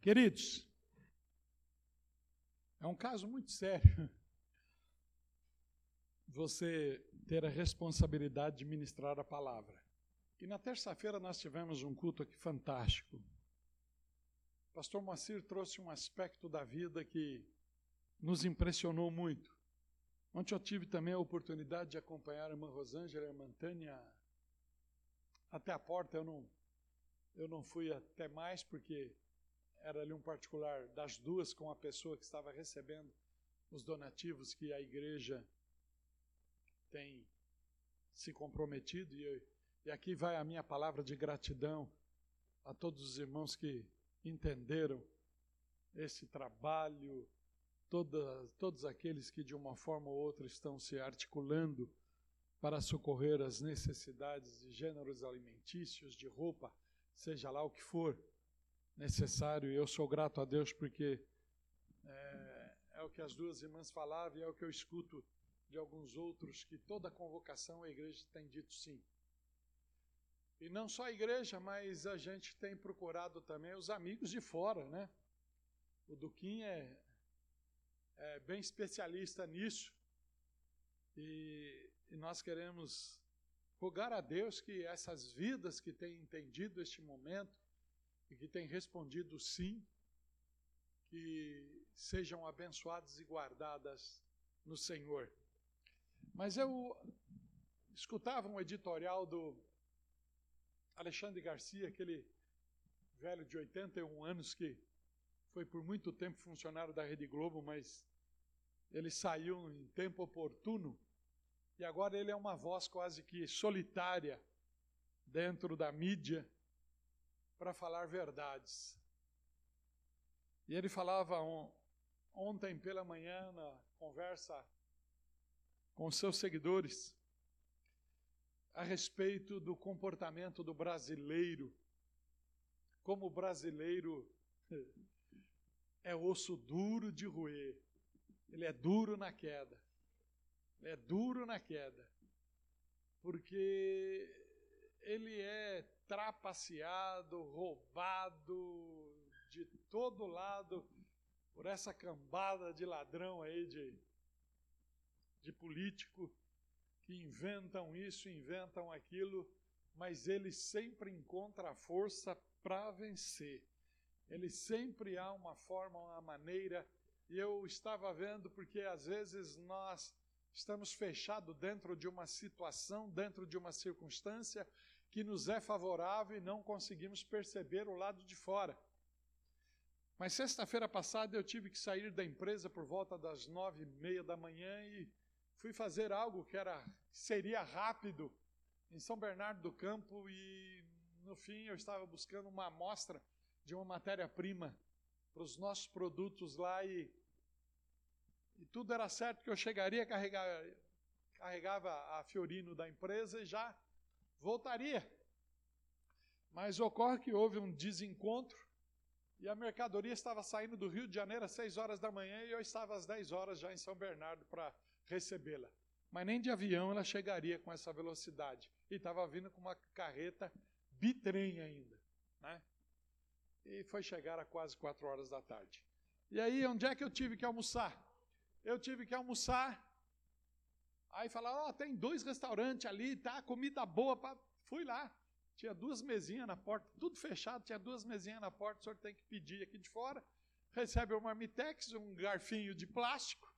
Queridos, é um caso muito sério você ter a responsabilidade de ministrar a palavra. E na terça-feira nós tivemos um culto aqui fantástico. Pastor Moacir trouxe um aspecto da vida que nos impressionou muito. Ontem eu tive também a oportunidade de acompanhar a irmã Rosângela e a irmã Tânia até a porta. Eu não, eu não fui até mais porque era ali um particular das duas com a pessoa que estava recebendo os donativos que a igreja tem se comprometido. E, e aqui vai a minha palavra de gratidão a todos os irmãos que entenderam esse trabalho, toda, todos aqueles que de uma forma ou outra estão se articulando para socorrer as necessidades de gêneros alimentícios, de roupa, seja lá o que for necessário. E eu sou grato a Deus porque é, é o que as duas irmãs falavam e é o que eu escuto de alguns outros, que toda convocação a igreja tem dito sim. E não só a igreja, mas a gente tem procurado também os amigos de fora, né? O Duquim é, é bem especialista nisso. E, e nós queremos rogar a Deus que essas vidas que têm entendido este momento e que têm respondido sim, que sejam abençoadas e guardadas no Senhor. Mas eu escutava um editorial do Alexandre Garcia, aquele velho de 81 anos que foi por muito tempo funcionário da Rede Globo, mas ele saiu em tempo oportuno e agora ele é uma voz quase que solitária dentro da mídia para falar verdades. E ele falava on, ontem pela manhã na conversa com seus seguidores a respeito do comportamento do brasileiro. Como o brasileiro é osso duro de roer, ele é duro na queda. Ele é duro na queda. Porque ele é trapaceado, roubado de todo lado por essa cambada de ladrão aí de, de político que inventam isso, inventam aquilo, mas ele sempre encontra a força para vencer. Ele sempre há uma forma, uma maneira. E eu estava vendo porque às vezes nós estamos fechados dentro de uma situação, dentro de uma circunstância que nos é favorável e não conseguimos perceber o lado de fora. Mas sexta-feira passada eu tive que sair da empresa por volta das nove e meia da manhã e fui fazer algo que era seria rápido em São Bernardo do Campo e no fim eu estava buscando uma amostra de uma matéria-prima para os nossos produtos lá e, e tudo era certo que eu chegaria, carregar, carregava a Fiorino da empresa e já voltaria. Mas ocorre que houve um desencontro e a mercadoria estava saindo do Rio de Janeiro às 6 horas da manhã e eu estava às 10 horas já em São Bernardo para recebê-la. Mas nem de avião ela chegaria com essa velocidade. E estava vindo com uma carreta bitrem ainda. Né? E foi chegar a quase 4 horas da tarde. E aí, onde é que eu tive que almoçar? Eu tive que almoçar. Aí falaram: Ó, oh, tem dois restaurantes ali, tá? Comida boa. Pra... Fui lá. Tinha duas mesinhas na porta, tudo fechado, tinha duas mesinhas na porta, o senhor tem que pedir aqui de fora. Recebe um marmitex, um garfinho de plástico,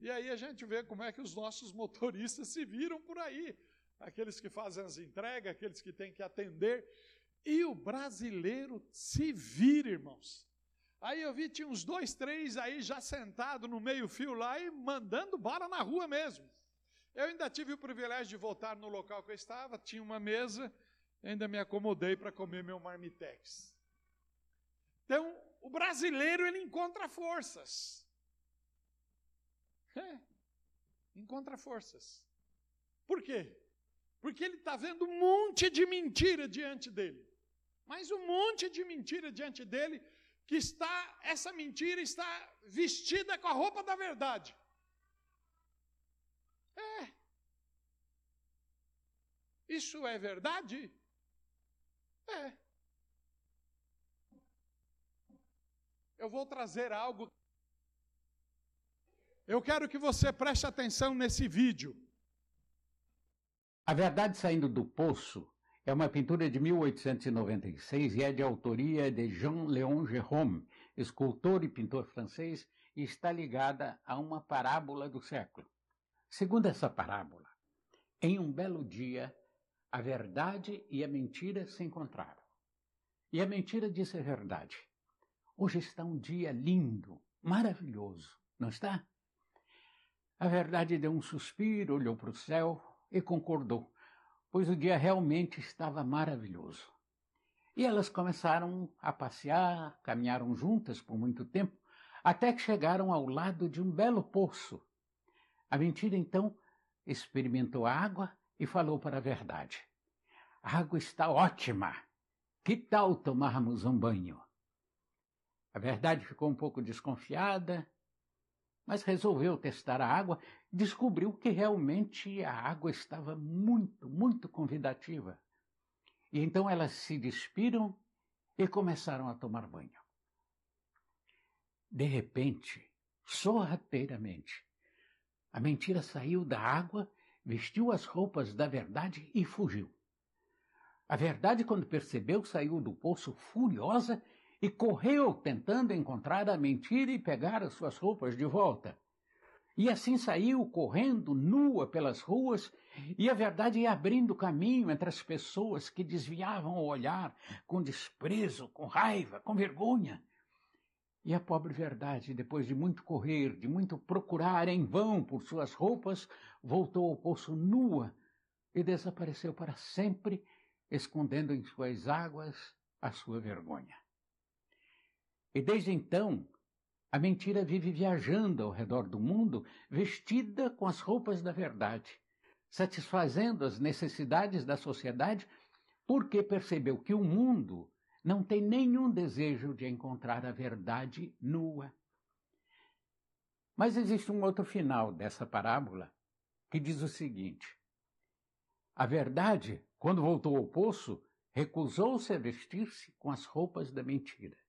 e aí a gente vê como é que os nossos motoristas se viram por aí. Aqueles que fazem as entregas, aqueles que têm que atender. E o brasileiro se vira, irmãos. Aí eu vi, tinha uns dois, três aí já sentado no meio-fio lá e mandando bala na rua mesmo. Eu ainda tive o privilégio de voltar no local que eu estava, tinha uma mesa, ainda me acomodei para comer meu marmitex. Então, o brasileiro ele encontra forças. É, encontra forças. Por quê? Porque ele está vendo um monte de mentira diante dele. Mas um monte de mentira diante dele, que está, essa mentira está vestida com a roupa da verdade. É. Isso é verdade? É. eu vou trazer algo. Eu quero que você preste atenção nesse vídeo. A Verdade Saindo do Poço é uma pintura de 1896 e é de autoria de Jean-Léon Gérôme, escultor e pintor francês, e está ligada a uma parábola do século. Segundo essa parábola, em um belo dia, a verdade e a mentira se encontraram. E a mentira disse a verdade. Hoje está um dia lindo, maravilhoso, não está? A verdade deu um suspiro, olhou para o céu e concordou, pois o dia realmente estava maravilhoso. E elas começaram a passear, caminharam juntas por muito tempo, até que chegaram ao lado de um belo poço. A mentira então experimentou a água e falou para a verdade: A água está ótima. Que tal tomarmos um banho? A verdade ficou um pouco desconfiada, mas resolveu testar a água descobriu que realmente a água estava muito, muito convidativa. E então elas se despiram e começaram a tomar banho. De repente, sorrateiramente, a mentira saiu da água, vestiu as roupas da verdade e fugiu. A verdade, quando percebeu, saiu do poço furiosa e correu tentando encontrar a mentira e pegar as suas roupas de volta. E assim saiu correndo nua pelas ruas, e a verdade ia abrindo caminho entre as pessoas que desviavam o olhar com desprezo, com raiva, com vergonha. E a pobre verdade, depois de muito correr, de muito procurar em vão por suas roupas, voltou ao poço nua e desapareceu para sempre, escondendo em suas águas a sua vergonha. E desde então, a mentira vive viajando ao redor do mundo, vestida com as roupas da verdade, satisfazendo as necessidades da sociedade, porque percebeu que o mundo não tem nenhum desejo de encontrar a verdade nua. Mas existe um outro final dessa parábola que diz o seguinte: A verdade, quando voltou ao poço, recusou-se a vestir-se com as roupas da mentira.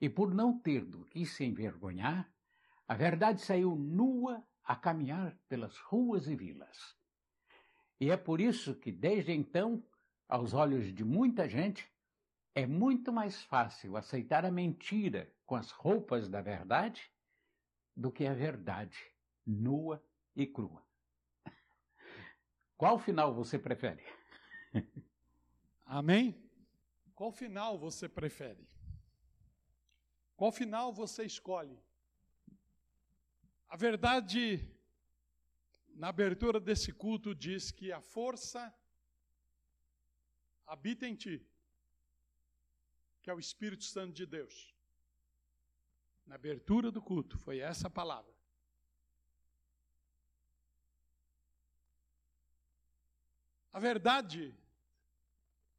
E por não ter do que se envergonhar, a verdade saiu nua a caminhar pelas ruas e vilas. E é por isso que, desde então, aos olhos de muita gente, é muito mais fácil aceitar a mentira com as roupas da verdade do que a verdade nua e crua. Qual final você prefere? Amém? Qual final você prefere? Qual final você escolhe? A verdade, na abertura desse culto, diz que a força habita em ti, que é o Espírito Santo de Deus. Na abertura do culto, foi essa a palavra. A verdade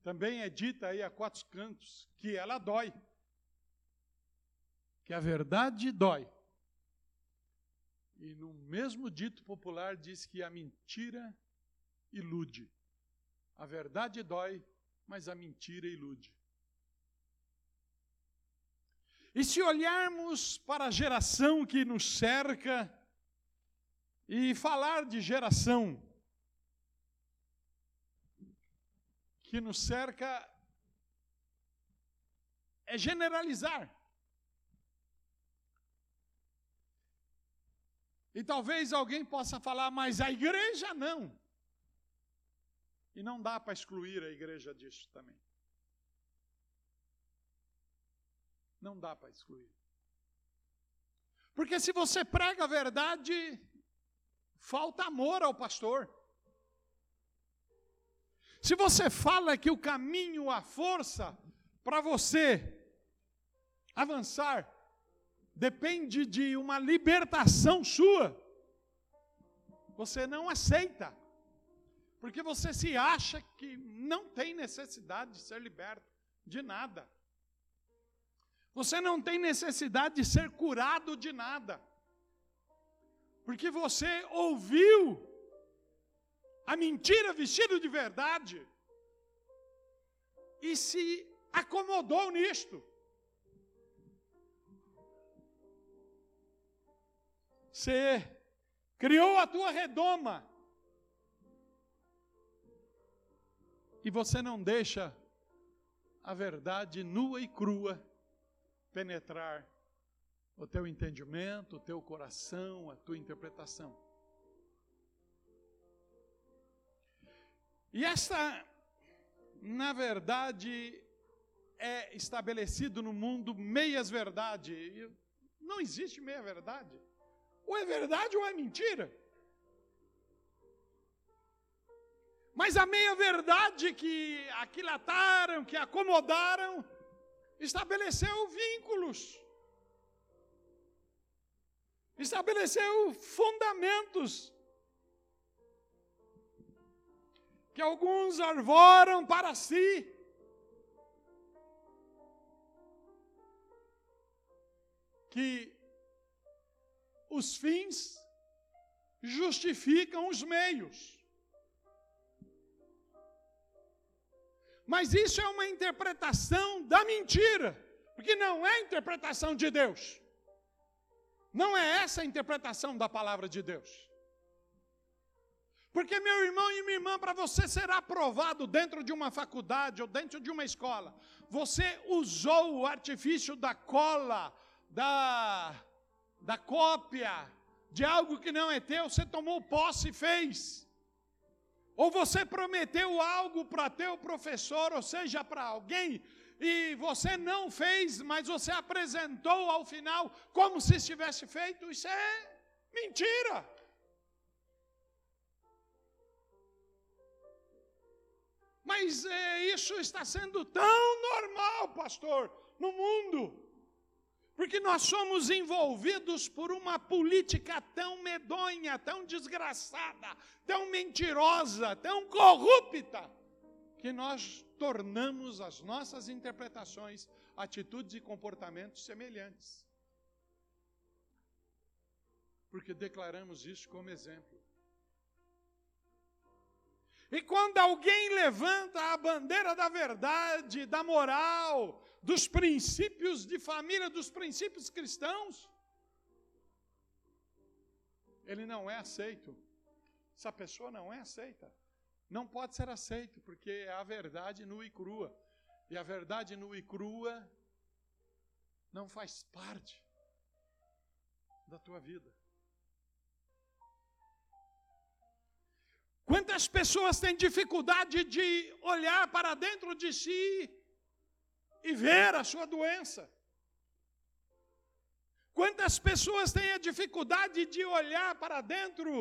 também é dita aí a quatro cantos que ela dói que a verdade dói. E no mesmo dito popular diz que a mentira ilude. A verdade dói, mas a mentira ilude. E se olharmos para a geração que nos cerca e falar de geração que nos cerca é generalizar. E talvez alguém possa falar, mas a igreja não. E não dá para excluir a igreja disso também. Não dá para excluir. Porque se você prega a verdade, falta amor ao pastor. Se você fala que o caminho, a força para você avançar depende de uma libertação sua. Você não aceita, porque você se acha que não tem necessidade de ser liberto de nada. Você não tem necessidade de ser curado de nada, porque você ouviu a mentira vestida de verdade e se acomodou nisto. Você criou a tua redoma. E você não deixa a verdade nua e crua penetrar o teu entendimento, o teu coração, a tua interpretação. E esta, na verdade, é estabelecido no mundo meias verdade. Não existe meia verdade. Ou é verdade ou é mentira. Mas a meia verdade que aquilataram, que acomodaram, estabeleceu vínculos, estabeleceu fundamentos, que alguns arvoram para si, que os fins justificam os meios. Mas isso é uma interpretação da mentira, porque não é interpretação de Deus. Não é essa a interpretação da palavra de Deus. Porque, meu irmão e minha irmã, para você ser aprovado dentro de uma faculdade ou dentro de uma escola, você usou o artifício da cola, da, da cópia, de algo que não é teu, você tomou posse e fez. Ou você prometeu algo para teu professor, ou seja, para alguém, e você não fez, mas você apresentou ao final como se estivesse feito, isso é mentira. Mas é, isso está sendo tão normal, pastor, no mundo. Porque nós somos envolvidos por uma política tão medonha, tão desgraçada, tão mentirosa, tão corrupta, que nós tornamos as nossas interpretações, atitudes e comportamentos semelhantes. Porque declaramos isso como exemplo. E quando alguém levanta a bandeira da verdade, da moral, dos princípios de família, dos princípios cristãos, ele não é aceito. Essa pessoa não é aceita. Não pode ser aceito, porque é a verdade nua e crua. E a verdade nua e crua não faz parte da tua vida. Quantas pessoas têm dificuldade de olhar para dentro de si e ver a sua doença. Quantas pessoas têm a dificuldade de olhar para dentro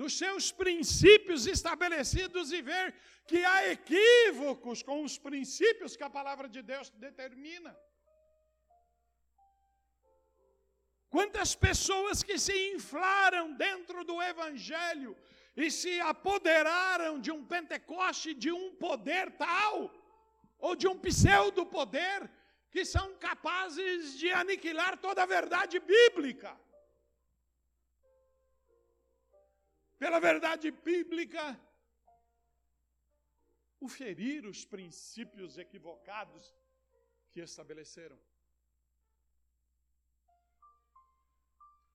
dos seus princípios estabelecidos e ver que há equívocos com os princípios que a palavra de Deus determina? Quantas pessoas que se inflaram dentro do Evangelho e se apoderaram de um Pentecoste, de um poder tal, ou de um pseudo poder que são capazes de aniquilar toda a verdade bíblica. Pela verdade bíblica, o ferir os princípios equivocados que estabeleceram.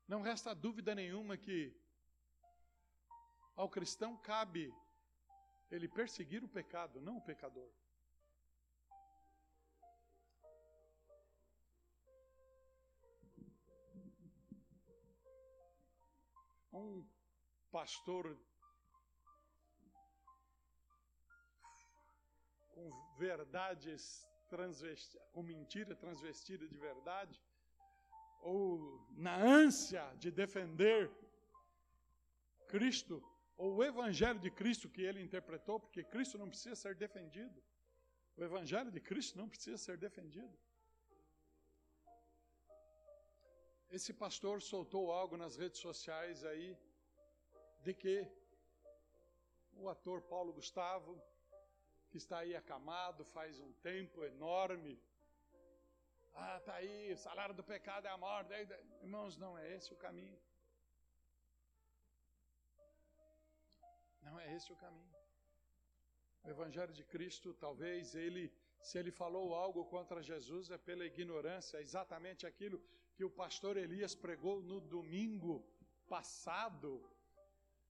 Não resta dúvida nenhuma que ao cristão cabe ele perseguir o pecado, não o pecador. um pastor com verdades transvestidas, com mentira transvestida de verdade, ou na ânsia de defender Cristo, ou o Evangelho de Cristo que ele interpretou, porque Cristo não precisa ser defendido. O Evangelho de Cristo não precisa ser defendido. Esse pastor soltou algo nas redes sociais aí de que o ator Paulo Gustavo, que está aí acamado faz um tempo enorme, ah, tá aí, o salário do pecado é a morte. Irmãos, não é esse o caminho. Não é esse o caminho. O Evangelho de Cristo, talvez ele, se ele falou algo contra Jesus, é pela ignorância, é exatamente aquilo que o pastor Elias pregou no domingo passado.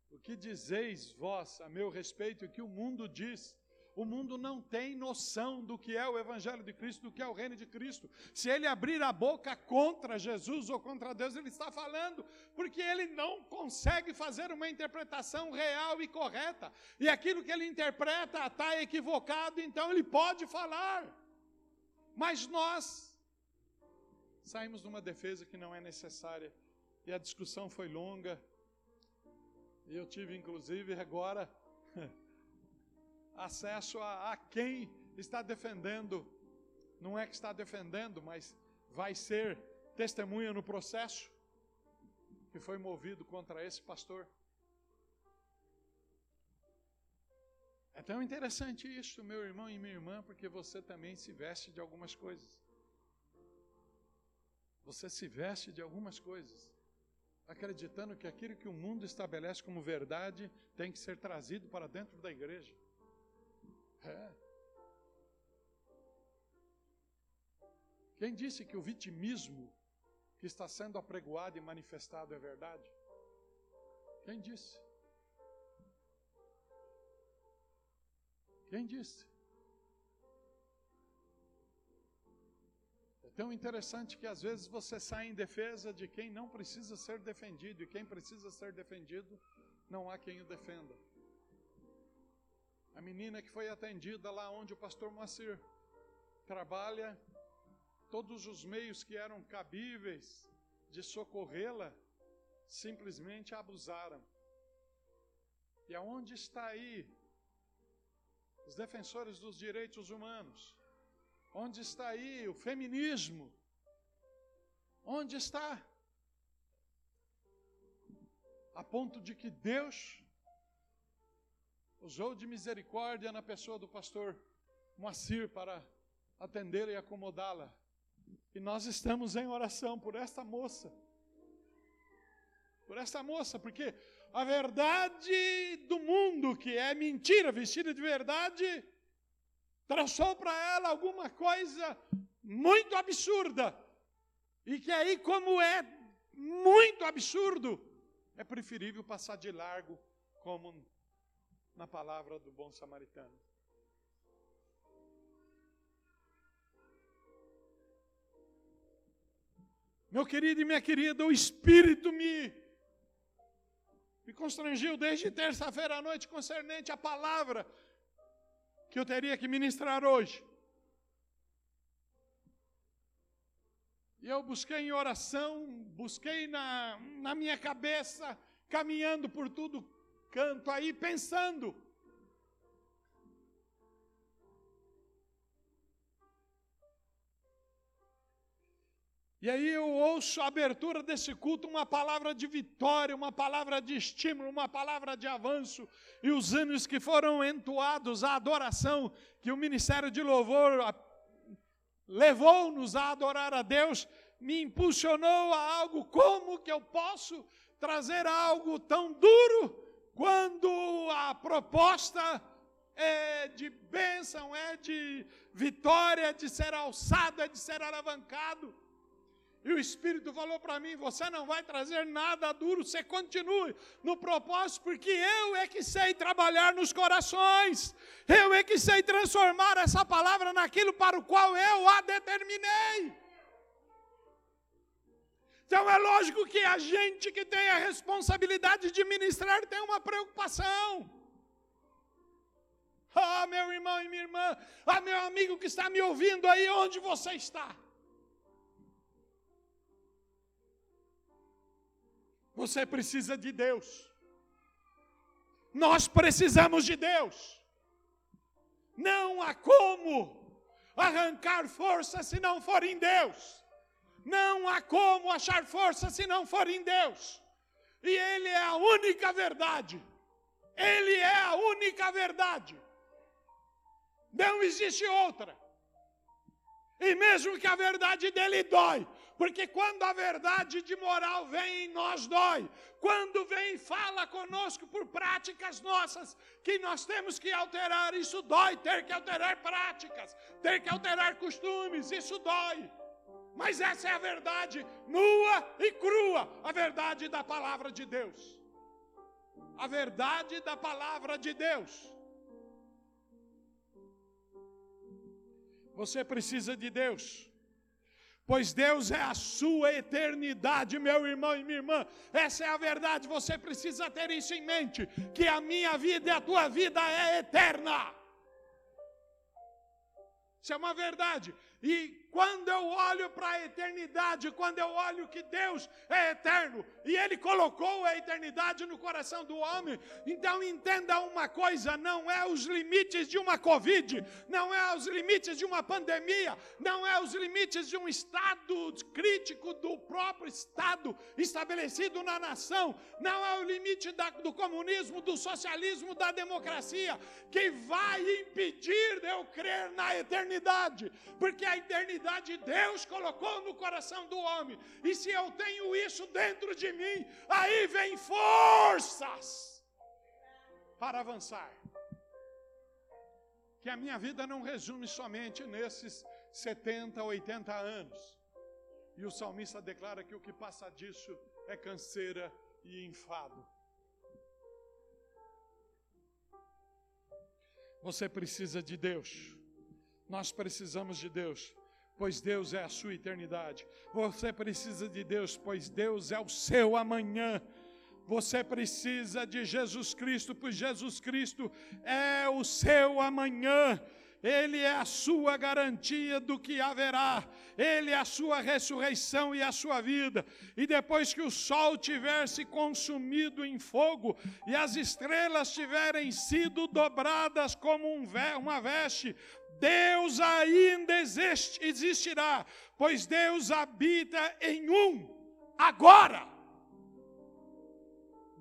O que dizeis vós a meu respeito e que o mundo diz? O mundo não tem noção do que é o Evangelho de Cristo, do que é o reino de Cristo. Se ele abrir a boca contra Jesus ou contra Deus, ele está falando, porque ele não consegue fazer uma interpretação real e correta. E aquilo que ele interpreta está equivocado, então ele pode falar. Mas nós saímos de uma defesa que não é necessária. E a discussão foi longa. E eu tive, inclusive, agora. acesso a, a quem está defendendo. Não é que está defendendo, mas vai ser testemunha no processo que foi movido contra esse pastor. É tão interessante isso, meu irmão e minha irmã, porque você também se veste de algumas coisas. Você se veste de algumas coisas, acreditando que aquilo que o mundo estabelece como verdade tem que ser trazido para dentro da igreja. É. Quem disse que o vitimismo que está sendo apregoado e manifestado é verdade? Quem disse? Quem disse? É tão interessante que às vezes você sai em defesa de quem não precisa ser defendido, e quem precisa ser defendido, não há quem o defenda. A menina que foi atendida lá onde o pastor Moacir trabalha, todos os meios que eram cabíveis de socorrê-la, simplesmente abusaram. E aonde está aí os defensores dos direitos humanos? Onde está aí o feminismo? Onde está? A ponto de que Deus usou de misericórdia na pessoa do pastor Moacir para atender e acomodá-la. E nós estamos em oração por esta moça. Por esta moça, porque a verdade do mundo, que é mentira vestida de verdade, traçou para ela alguma coisa muito absurda. E que aí, como é muito absurdo, é preferível passar de largo, como na palavra do bom samaritano. Meu querido e minha querida, o Espírito me, me constrangiu desde terça-feira à noite concernente à palavra que eu teria que ministrar hoje. E eu busquei em oração, busquei na, na minha cabeça, caminhando por tudo canto aí pensando. E aí eu ouço a abertura desse culto, uma palavra de vitória, uma palavra de estímulo, uma palavra de avanço, e os anos que foram entoados, a adoração que o ministério de louvor levou-nos a adorar a Deus, me impulsionou a algo, como que eu posso trazer algo tão duro quando a proposta é de bênção, é de vitória, é de ser alçado, é de ser alavancado. E o Espírito falou para mim: você não vai trazer nada duro, você continue no propósito, porque eu é que sei trabalhar nos corações, eu é que sei transformar essa palavra naquilo para o qual eu a determinei. Então é lógico que a gente que tem a responsabilidade de ministrar tem uma preocupação. Ah, meu irmão e minha irmã, ah, meu amigo que está me ouvindo aí, onde você está? Você precisa de Deus. Nós precisamos de Deus. Não há como arrancar força se não for em Deus. Não há como achar força se não for em Deus. E Ele é a única verdade. Ele é a única verdade. Não existe outra. E mesmo que a verdade dele dói, porque quando a verdade de moral vem em nós dói, quando vem e fala conosco por práticas nossas que nós temos que alterar, isso dói, ter que alterar práticas, ter que alterar costumes, isso dói. Mas essa é a verdade nua e crua, a verdade da palavra de Deus. A verdade da palavra de Deus. Você precisa de Deus pois Deus é a sua eternidade, meu irmão e minha irmã. Essa é a verdade, você precisa ter isso em mente: que a minha vida e a tua vida é eterna. Isso é uma verdade. E quando eu olho para a eternidade, quando eu olho que Deus é eterno e Ele colocou a eternidade no coração do homem, então entenda uma coisa: não é os limites de uma Covid, não é os limites de uma pandemia, não é os limites de um estado crítico do próprio Estado estabelecido na nação, não é o limite da, do comunismo, do socialismo, da democracia que vai impedir de eu crer na eternidade, porque a eternidade Deus colocou no coração do homem. E se eu tenho isso dentro de mim, aí vem forças para avançar. Que a minha vida não resume somente nesses 70, 80 anos. E o salmista declara que o que passa disso é canseira e enfado. Você precisa de Deus. Nós precisamos de Deus pois Deus é a sua eternidade. Você precisa de Deus, pois Deus é o seu amanhã. Você precisa de Jesus Cristo, pois Jesus Cristo é o seu amanhã. Ele é a sua garantia do que haverá, Ele é a sua ressurreição e a sua vida. E depois que o sol tiver se consumido em fogo e as estrelas tiverem sido dobradas como um uma veste, Deus ainda existirá, pois Deus habita em um agora.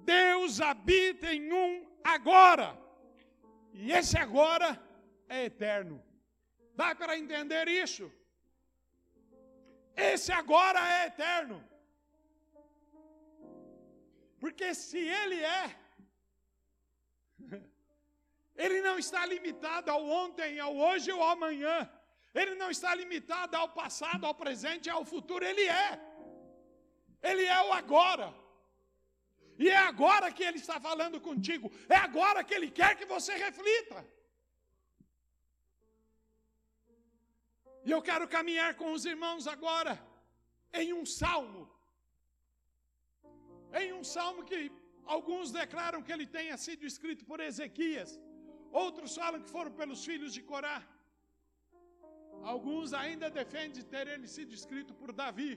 Deus habita em um agora. E esse agora é eterno. Dá para entender isso? Esse agora é eterno. Porque se ele é, ele não está limitado ao ontem, ao hoje ou ao amanhã. Ele não está limitado ao passado, ao presente e ao futuro. Ele é. Ele é o agora. E é agora que ele está falando contigo. É agora que ele quer que você reflita. E eu quero caminhar com os irmãos agora em um salmo. Em um salmo que alguns declaram que ele tenha sido escrito por Ezequias. Outros falam que foram pelos filhos de Corá. Alguns ainda defendem ter ele sido escrito por Davi.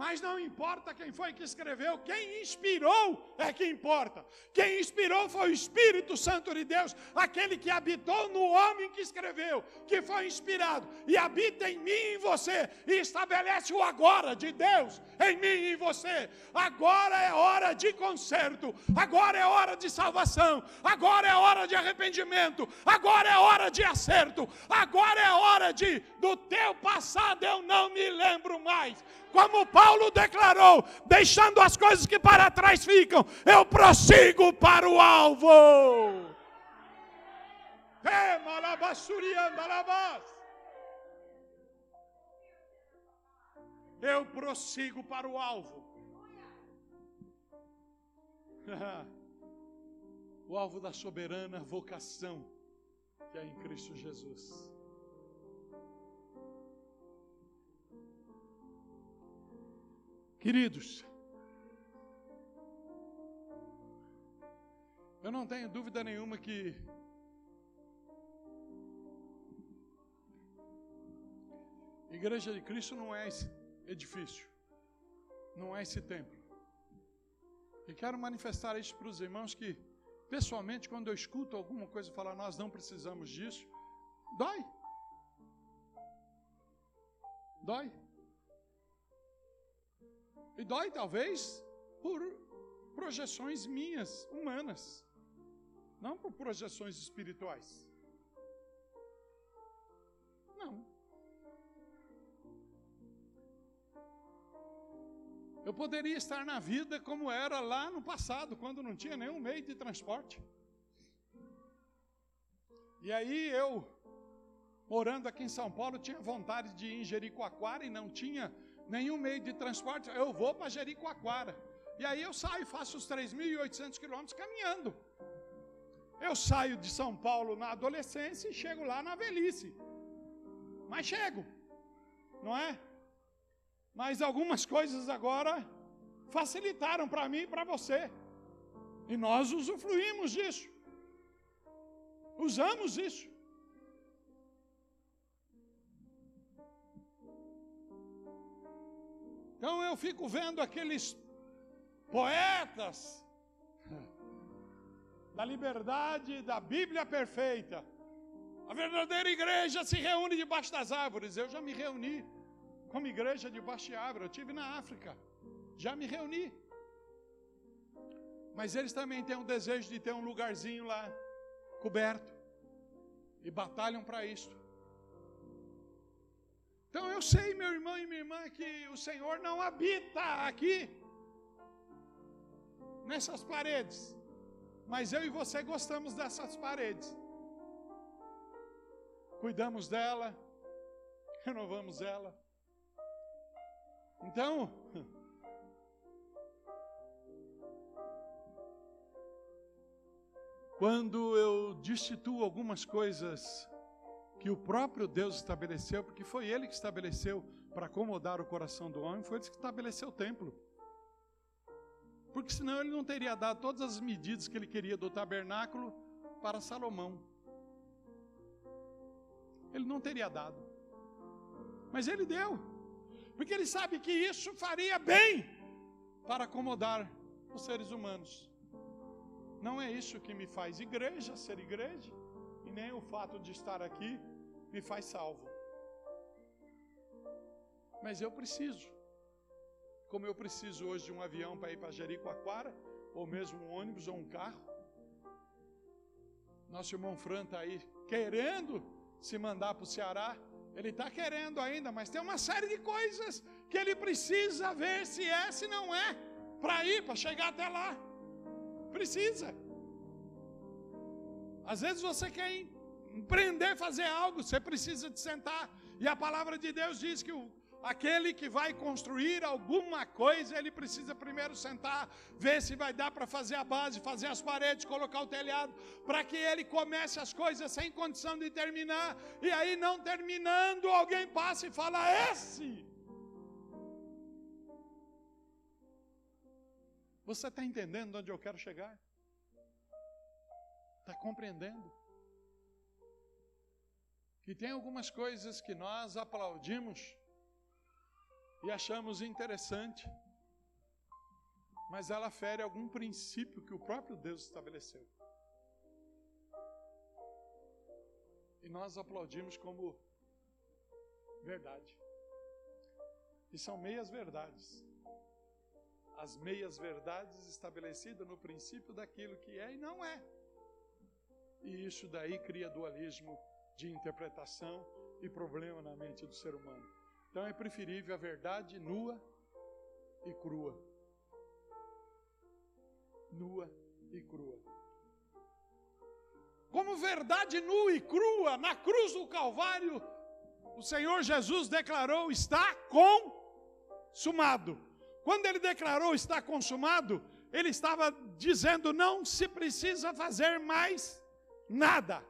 Mas não importa quem foi que escreveu, quem inspirou é que importa. Quem inspirou foi o Espírito Santo de Deus, aquele que habitou no homem que escreveu, que foi inspirado e habita em mim e em você, e estabelece o agora de Deus em mim e em você. Agora é hora de conserto, agora é hora de salvação, agora é hora de arrependimento, agora é hora de acerto, agora é hora de do teu passado eu não me lembro mais como Paulo declarou, deixando as coisas que para trás ficam, eu prossigo para o alvo. Eu prossigo para o alvo. o alvo da soberana vocação que é em Cristo Jesus. Queridos, eu não tenho dúvida nenhuma que Igreja de Cristo não é esse edifício, não é esse templo. E quero manifestar isso para os irmãos que, pessoalmente, quando eu escuto alguma coisa falar, nós não precisamos disso, dói. Dói. E dói talvez por projeções minhas, humanas, não por projeções espirituais. Não. Eu poderia estar na vida como era lá no passado, quando não tinha nenhum meio de transporte. E aí eu morando aqui em São Paulo, tinha vontade de ir em Jericoacoara e não tinha nenhum meio de transporte. Eu vou para Jericoacoara. E aí eu saio, faço os 3.800 quilômetros caminhando. Eu saio de São Paulo na adolescência e chego lá na velhice. Mas chego, não é? Mas algumas coisas agora facilitaram para mim e para você. E nós usufruímos disso. Usamos isso. Então eu fico vendo aqueles poetas da liberdade da Bíblia perfeita. A verdadeira igreja se reúne debaixo das árvores. Eu já me reuni como igreja debaixo de árvore. Eu tive na África. Já me reuni. Mas eles também têm um desejo de ter um lugarzinho lá coberto. E batalham para isso. Então eu sei, meu irmão e minha irmã, que o Senhor não habita aqui, nessas paredes. Mas eu e você gostamos dessas paredes. Cuidamos dela, renovamos ela. Então, quando eu destituo algumas coisas que o próprio Deus estabeleceu, porque foi Ele que estabeleceu para acomodar o coração do homem, foi Ele que estabeleceu o templo. Porque senão Ele não teria dado todas as medidas que Ele queria do tabernáculo para Salomão. Ele não teria dado. Mas Ele deu. Porque Ele sabe que isso faria bem para acomodar os seres humanos. Não é isso que me faz igreja, ser igreja, e nem o fato de estar aqui me faz salvo. Mas eu preciso. Como eu preciso hoje de um avião para ir para Jericoacoara, ou mesmo um ônibus ou um carro. Nosso irmão Fran está aí querendo se mandar para o Ceará. Ele está querendo ainda, mas tem uma série de coisas que ele precisa ver se é, se não é, para ir, para chegar até lá. Precisa. Às vezes você quer empreender, fazer algo, você precisa de sentar. E a palavra de Deus diz que o, aquele que vai construir alguma coisa, ele precisa primeiro sentar, ver se vai dar para fazer a base, fazer as paredes, colocar o telhado, para que ele comece as coisas sem condição de terminar. E aí, não terminando, alguém passa e fala: Esse Você está entendendo onde eu quero chegar? Está compreendendo? Que tem algumas coisas que nós aplaudimos e achamos interessante, mas ela fere algum princípio que o próprio Deus estabeleceu. E nós aplaudimos como verdade. E são meias verdades as meias verdades estabelecidas no princípio daquilo que é e não é. E isso daí cria dualismo de interpretação e problema na mente do ser humano. Então é preferível a verdade nua e crua. Nua e crua. Como verdade nua e crua, na cruz do Calvário, o Senhor Jesus declarou: está consumado. Quando ele declarou está consumado, ele estava dizendo não se precisa fazer mais nada.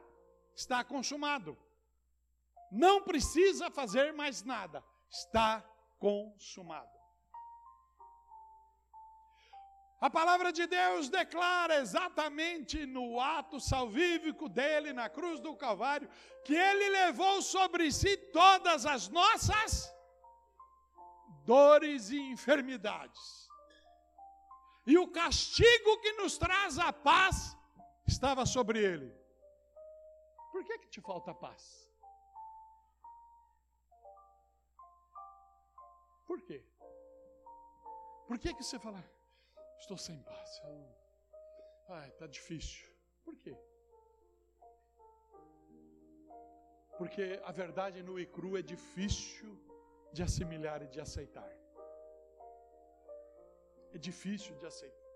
Está consumado. Não precisa fazer mais nada. Está consumado. A palavra de Deus declara exatamente no ato salvífico dele na cruz do Calvário que ele levou sobre si todas as nossas dores e enfermidades. E o castigo que nos traz a paz estava sobre ele. Por que, que te falta paz? Por quê? Por que, que você fala, estou sem paz? Ai, está difícil. Por quê? Porque a verdade no e cru é difícil de assimilar e de aceitar. É difícil de aceitar.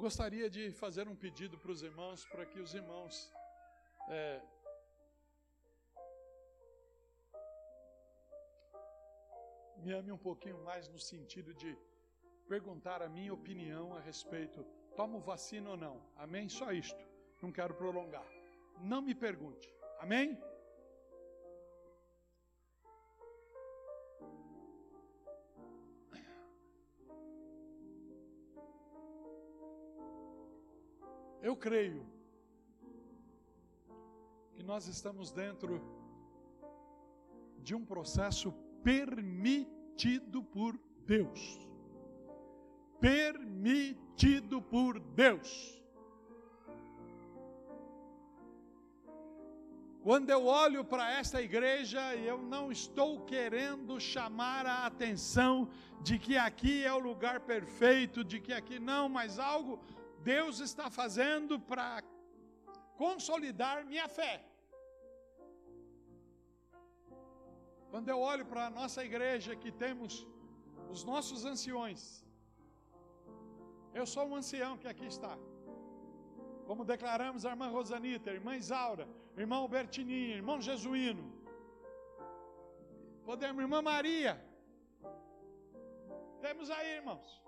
Gostaria de fazer um pedido para os irmãos, para que os irmãos é, me ame um pouquinho mais no sentido de perguntar a minha opinião a respeito, tomo vacina ou não? Amém? Só isto. Não quero prolongar. Não me pergunte. Amém? Eu creio que nós estamos dentro de um processo permitido por Deus. Permitido por Deus. Quando eu olho para esta igreja, eu não estou querendo chamar a atenção de que aqui é o lugar perfeito, de que aqui não, mas algo Deus está fazendo para consolidar minha fé. Quando eu olho para a nossa igreja, que temos os nossos anciões, eu sou um ancião que aqui está. Como declaramos a irmã Rosanita, a irmã Isaura, irmão Bertininho, irmão Jesuíno. Podemos, irmã Maria. Temos aí, irmãos.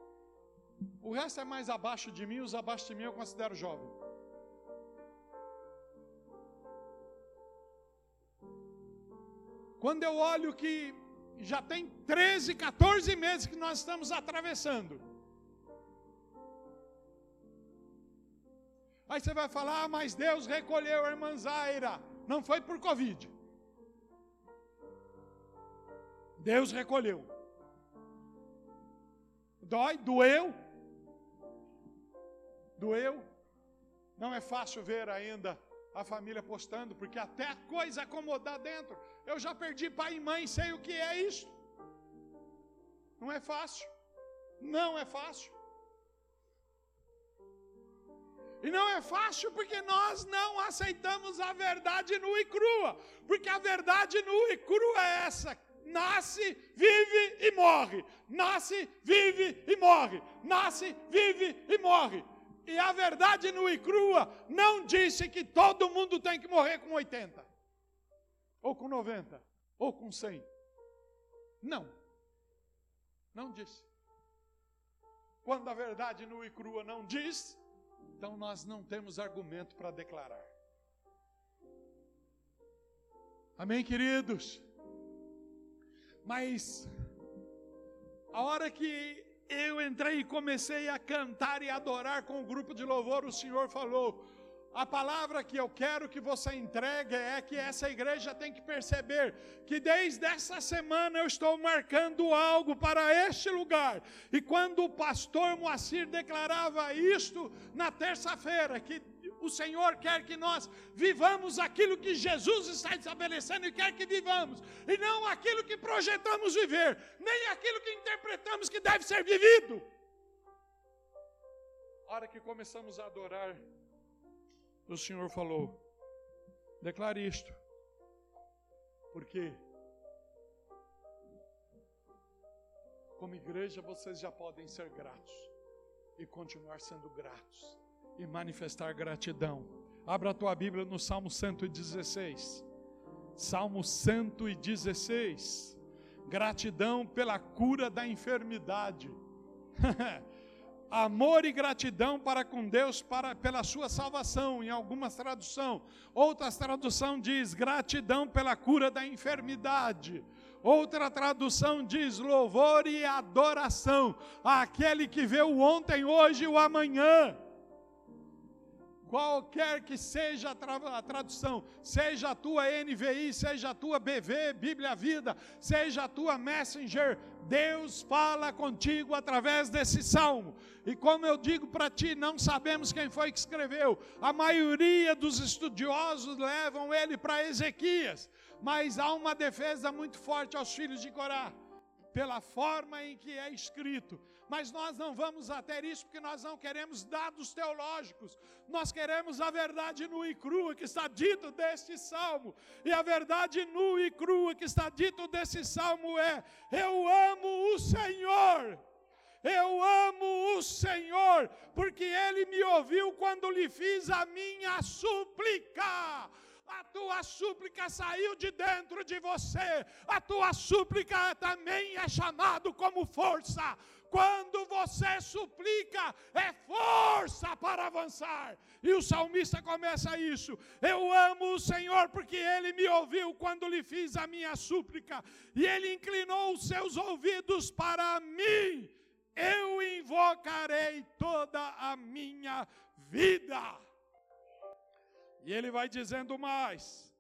O resto é mais abaixo de mim, os abaixo de mim eu considero jovem. Quando eu olho que já tem 13, 14 meses que nós estamos atravessando. Aí você vai falar, ah, mas Deus recolheu a irmã Zaira. Não foi por Covid. Deus recolheu. Dói, doeu. Doeu. Não é fácil ver ainda a família postando, porque até a coisa acomodar dentro. Eu já perdi pai e mãe, sei o que é isso. Não é fácil. Não é fácil. E não é fácil porque nós não aceitamos a verdade nua e crua. Porque a verdade nua e crua é essa: nasce, vive e morre. Nasce, vive e morre. Nasce, vive e morre. E a verdade nua e crua não disse que todo mundo tem que morrer com 80, ou com 90, ou com 100. Não. Não disse. Quando a verdade nua e crua não diz, então nós não temos argumento para declarar. Amém, queridos? Mas a hora que eu entrei e comecei a cantar e adorar com o grupo de louvor, o Senhor falou: a palavra que eu quero que você entregue é que essa igreja tem que perceber que desde essa semana eu estou marcando algo para este lugar. E quando o pastor Moacir declarava isto na terça-feira, que o Senhor quer que nós vivamos aquilo que Jesus está estabelecendo e quer que vivamos, e não aquilo que projetamos viver, nem aquilo que interpretamos que deve ser vivido. A hora que começamos a adorar, o Senhor falou: declare isto, porque como igreja vocês já podem ser gratos e continuar sendo gratos e manifestar gratidão. Abra a tua Bíblia no Salmo 116. Salmo 116. Gratidão pela cura da enfermidade. amor e gratidão para com Deus para, pela sua salvação, em algumas traduções. Outras traduções diz gratidão pela cura da enfermidade. Outra tradução diz louvor e adoração àquele que vê o ontem, hoje e o amanhã qualquer que seja a tradução, seja a tua NVI, seja a tua BV, Bíblia Vida, seja a tua Messenger, Deus fala contigo através desse salmo. E como eu digo para ti, não sabemos quem foi que escreveu. A maioria dos estudiosos levam ele para Ezequias, mas há uma defesa muito forte aos filhos de Corá, pela forma em que é escrito mas nós não vamos até isso porque nós não queremos dados teológicos, nós queremos a verdade nua e crua que está dito deste salmo, e a verdade nua e crua que está dito desse salmo é: Eu amo o Senhor. Eu amo o Senhor, porque Ele me ouviu quando lhe fiz a minha súplica. A tua súplica saiu de dentro de você, a tua súplica também é chamado como força. Quando você suplica, é força para avançar. E o salmista começa isso: Eu amo o Senhor porque ele me ouviu quando lhe fiz a minha súplica, e ele inclinou os seus ouvidos para mim eu invocarei toda a minha vida. E ele vai dizendo mais.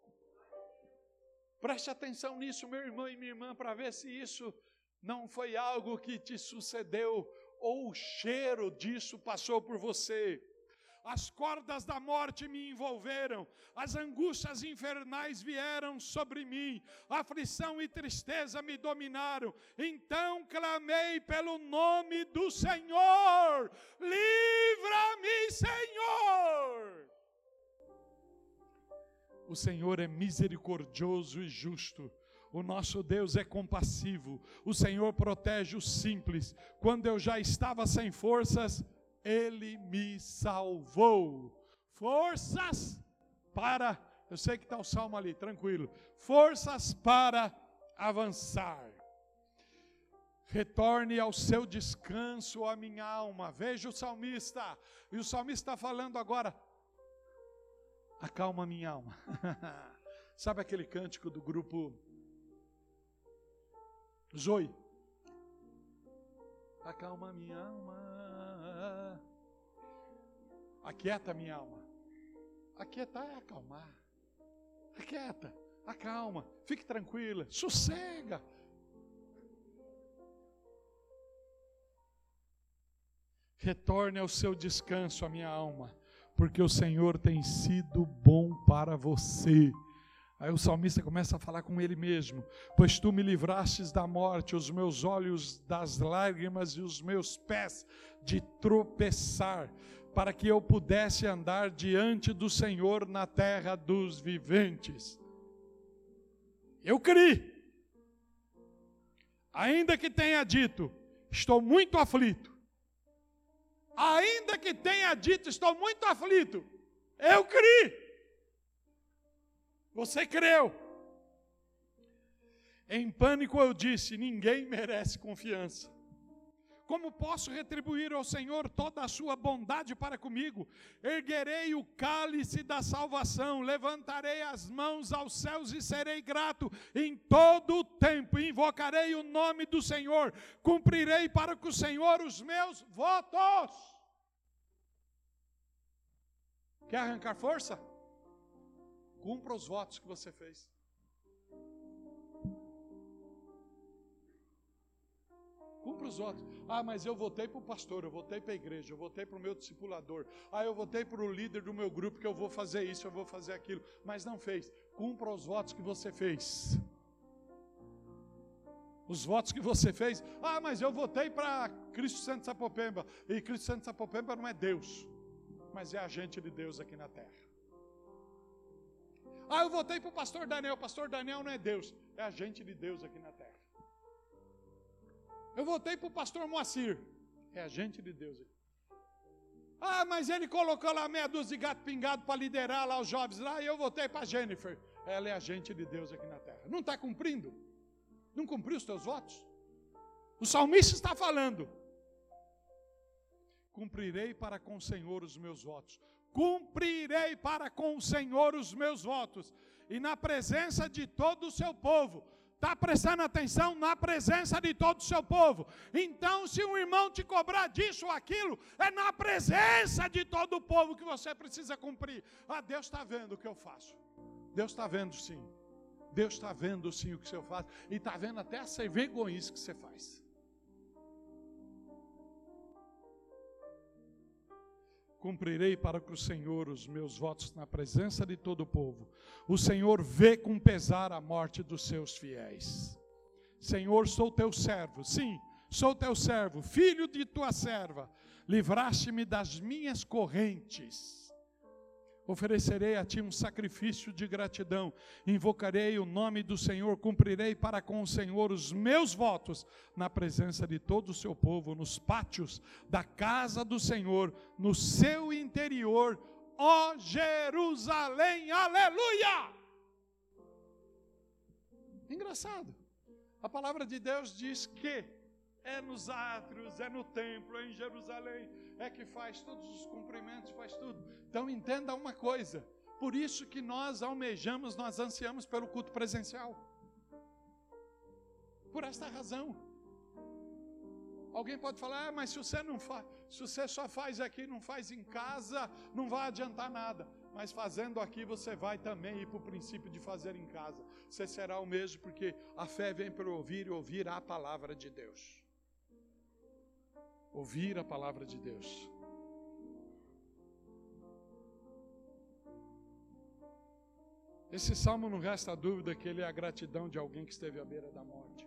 Preste atenção nisso, meu irmão e minha irmã, para ver se isso não foi algo que te sucedeu ou o cheiro disso passou por você as cordas da morte me envolveram, as angústias infernais vieram sobre mim, aflição e tristeza me dominaram. Então clamei pelo nome do Senhor: livra-me, Senhor! O Senhor é misericordioso e justo. O nosso Deus é compassivo. O Senhor protege os simples. Quando eu já estava sem forças, ele me salvou. Forças para, eu sei que está o salmo ali, tranquilo. Forças para avançar. Retorne ao seu descanso, a minha alma. Veja o salmista. E o salmista está falando agora. Acalma minha alma. Sabe aquele cântico do grupo Zoe? Acalma minha alma. Aquieta minha alma. Aquietar é acalmar. Aquieta, acalma, fique tranquila, sossega. Retorne ao seu descanso, a minha alma, porque o Senhor tem sido bom para você. Aí o salmista começa a falar com ele mesmo: Pois tu me livrastes da morte, os meus olhos das lágrimas e os meus pés de tropeçar, para que eu pudesse andar diante do Senhor na terra dos viventes. Eu criei, ainda que tenha dito, estou muito aflito, ainda que tenha dito, estou muito aflito, eu criei. Você creu. Em pânico eu disse: ninguém merece confiança. Como posso retribuir ao Senhor toda a sua bondade para comigo? Erguerei o cálice da salvação, levantarei as mãos aos céus e serei grato em todo o tempo. Invocarei o nome do Senhor, cumprirei para com o Senhor os meus votos. Quer arrancar força? Cumpra os votos que você fez. Cumpra os votos. Ah, mas eu votei para o pastor, eu votei para a igreja, eu votei para o meu discipulador. Ah, eu votei para o líder do meu grupo que eu vou fazer isso, eu vou fazer aquilo. Mas não fez. Cumpra os votos que você fez. Os votos que você fez. Ah, mas eu votei para Cristo Santo Sapopemba. E Cristo Santo Sapopemba não é Deus, mas é agente de Deus aqui na terra. Ah, eu votei para o pastor Daniel. O pastor Daniel não é Deus, é agente de Deus aqui na terra. Eu votei para o pastor Moacir, é agente de Deus aqui. Ah, mas ele colocou lá meia dúzia de gato pingado para liderar lá os jovens lá, e eu votei para Jennifer. Ela é agente de Deus aqui na terra. Não está cumprindo? Não cumpriu os teus votos? O salmista está falando: Cumprirei para com o Senhor os meus votos cumprirei para com o Senhor os meus votos, e na presença de todo o seu povo. Está prestando atenção na presença de todo o seu povo. Então, se um irmão te cobrar disso ou aquilo, é na presença de todo o povo que você precisa cumprir. Ah, Deus está vendo o que eu faço. Deus está vendo sim. Deus está vendo sim o que eu faço. E está vendo até essa vergonhice que você faz. Cumprirei para com o Senhor os meus votos na presença de todo o povo. O Senhor vê com pesar a morte dos seus fiéis. Senhor, sou teu servo, sim, sou teu servo, filho de tua serva. Livraste-me das minhas correntes. Oferecerei a ti um sacrifício de gratidão, invocarei o nome do Senhor, cumprirei para com o Senhor os meus votos, na presença de todo o seu povo, nos pátios da casa do Senhor, no seu interior, ó Jerusalém, aleluia! Engraçado, a palavra de Deus diz que é nos átrios, é no templo, é em Jerusalém, é que faz todos os cumprimentos, faz tudo. Então entenda uma coisa: por isso que nós almejamos, nós ansiamos pelo culto presencial. Por esta razão. Alguém pode falar, ah, mas se você não faz, se você só faz aqui, não faz em casa, não vai adiantar nada. Mas fazendo aqui, você vai também ir para o princípio de fazer em casa. Você será o mesmo, porque a fé vem para ouvir e ouvir a palavra de Deus ouvir a palavra de Deus. Esse salmo não resta dúvida que ele é a gratidão de alguém que esteve à beira da morte,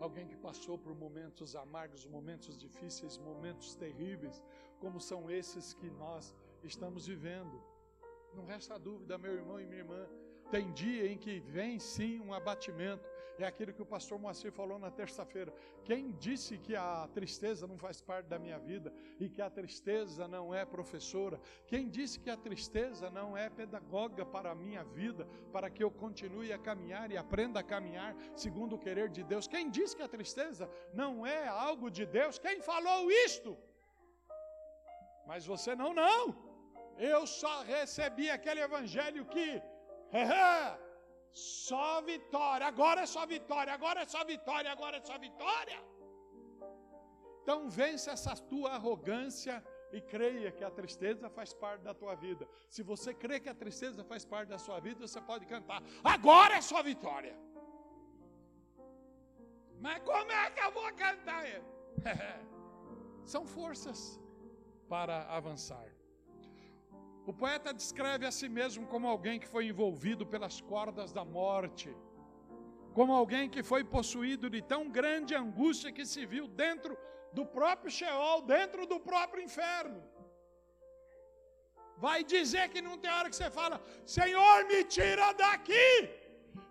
alguém que passou por momentos amargos, momentos difíceis, momentos terríveis, como são esses que nós estamos vivendo. Não resta dúvida, meu irmão e minha irmã, tem dia em que vem sim um abatimento, é aquilo que o pastor Moacir falou na terça-feira. Quem disse que a tristeza não faz parte da minha vida e que a tristeza não é professora? Quem disse que a tristeza não é pedagoga para a minha vida, para que eu continue a caminhar e aprenda a caminhar segundo o querer de Deus? Quem disse que a tristeza não é algo de Deus? Quem falou isto? Mas você não, não. Eu só recebi aquele evangelho que Só vitória, agora é só vitória, agora é só vitória, agora é só vitória. Então vence essa tua arrogância e creia que a tristeza faz parte da tua vida. Se você crê que a tristeza faz parte da sua vida, você pode cantar: agora é só vitória. Mas como é que eu vou cantar? São forças para avançar. O poeta descreve a si mesmo como alguém que foi envolvido pelas cordas da morte, como alguém que foi possuído de tão grande angústia que se viu dentro do próprio Sheol, dentro do próprio inferno. Vai dizer que não tem hora que você fala: Senhor, me tira daqui.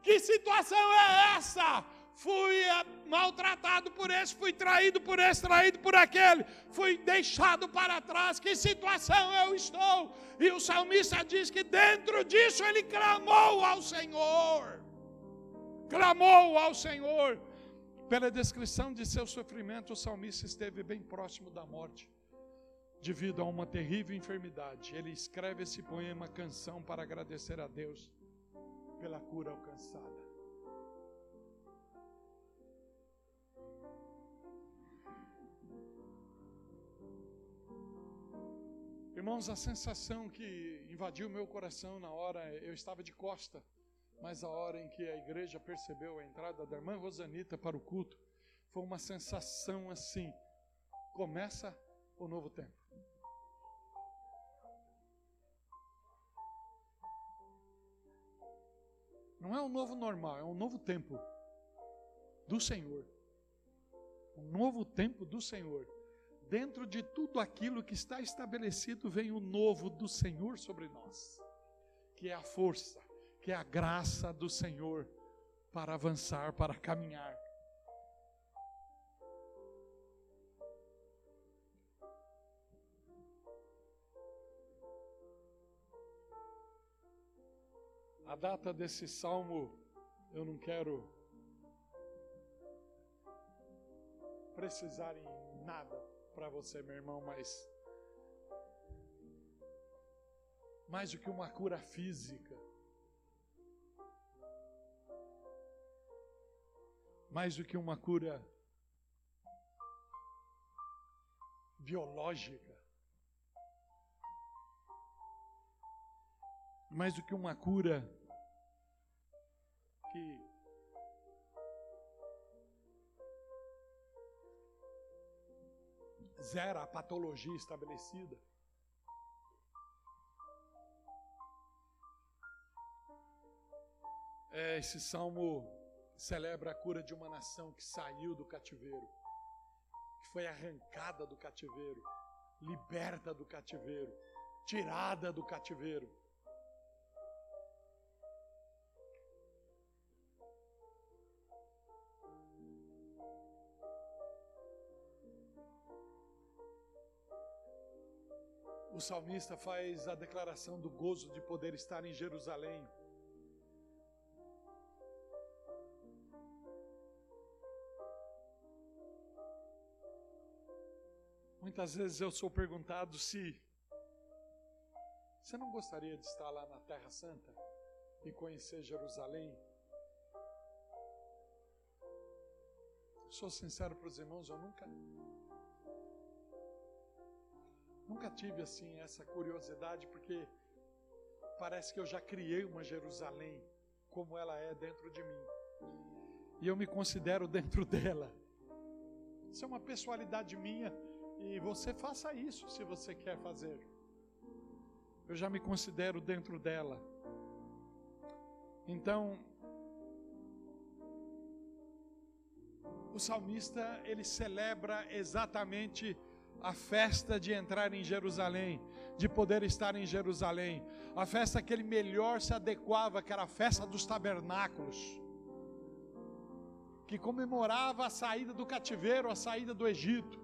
Que situação é essa? fui maltratado por esse, fui traído por esse, traído por aquele, fui deixado para trás. Que situação eu estou? E o salmista diz que dentro disso ele clamou ao Senhor. Clamou ao Senhor. Pela descrição de seu sofrimento, o salmista esteve bem próximo da morte, devido a uma terrível enfermidade. Ele escreve esse poema, canção, para agradecer a Deus pela cura alcançada. Irmãos, a sensação que invadiu meu coração na hora, eu estava de costa, mas a hora em que a igreja percebeu a entrada da irmã Rosanita para o culto, foi uma sensação assim: começa o novo tempo. Não é um novo normal, é um novo tempo do Senhor. Um novo tempo do Senhor dentro de tudo aquilo que está estabelecido, vem o novo do Senhor sobre nós, que é a força, que é a graça do Senhor para avançar, para caminhar. A data desse salmo, eu não quero precisar em nada para você, meu irmão, mas mais do que uma cura física, mais do que uma cura biológica, mais do que uma cura que zera a patologia estabelecida. É, esse salmo celebra a cura de uma nação que saiu do cativeiro, que foi arrancada do cativeiro, liberta do cativeiro, tirada do cativeiro. O salmista faz a declaração do gozo de poder estar em Jerusalém. Muitas vezes eu sou perguntado se você não gostaria de estar lá na Terra Santa e conhecer Jerusalém? Sou sincero para os irmãos, eu nunca nunca tive assim essa curiosidade porque parece que eu já criei uma Jerusalém como ela é dentro de mim. E eu me considero dentro dela. Isso é uma pessoalidade minha e você faça isso se você quer fazer. Eu já me considero dentro dela. Então, o salmista, ele celebra exatamente a festa de entrar em Jerusalém, de poder estar em Jerusalém, a festa que ele melhor se adequava, que era a festa dos tabernáculos, que comemorava a saída do cativeiro, a saída do Egito.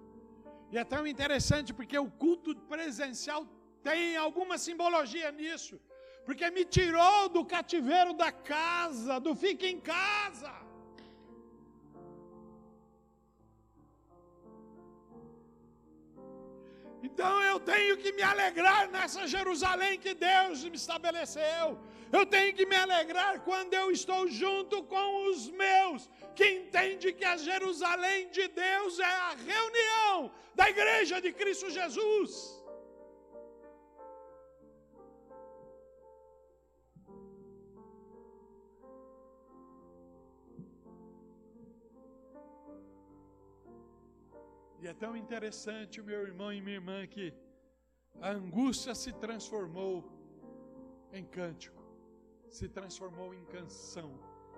E é tão interessante porque o culto presencial tem alguma simbologia nisso. Porque me tirou do cativeiro da casa, do fique em casa. Então eu tenho que me alegrar nessa Jerusalém que Deus me estabeleceu. Eu tenho que me alegrar quando eu estou junto com os meus, que entende que a Jerusalém de Deus é a reunião da igreja de Cristo Jesus. É tão interessante, meu irmão e minha irmã, que a angústia se transformou em cântico, se transformou em canção,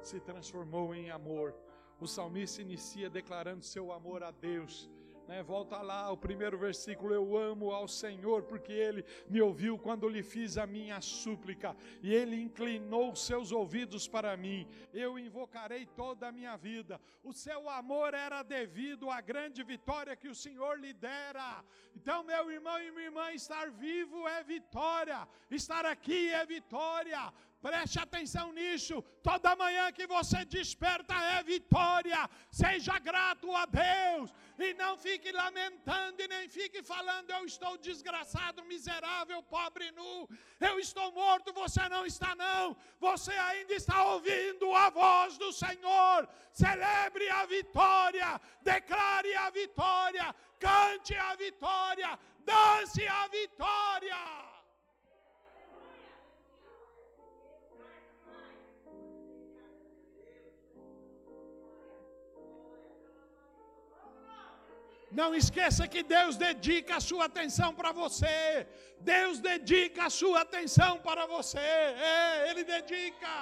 se transformou em amor. O salmista inicia declarando seu amor a Deus né? Volta lá, o primeiro versículo: Eu amo ao Senhor, porque Ele me ouviu quando lhe fiz a minha súplica, e Ele inclinou seus ouvidos para mim. Eu invocarei toda a minha vida. O seu amor era devido à grande vitória que o Senhor lhe dera. Então, meu irmão e minha irmã, estar vivo é vitória, estar aqui é vitória. Preste atenção nisso. Toda manhã que você desperta é vitória. Seja grato a Deus. E não fique lamentando e nem fique falando: eu estou desgraçado, miserável, pobre nu. Eu estou morto, você não está, não. Você ainda está ouvindo a voz do Senhor. Celebre a vitória. Declare a vitória. Cante a vitória. Dance a vitória. Não esqueça que Deus dedica a sua atenção para você. Deus dedica a sua atenção para você. É, Ele dedica.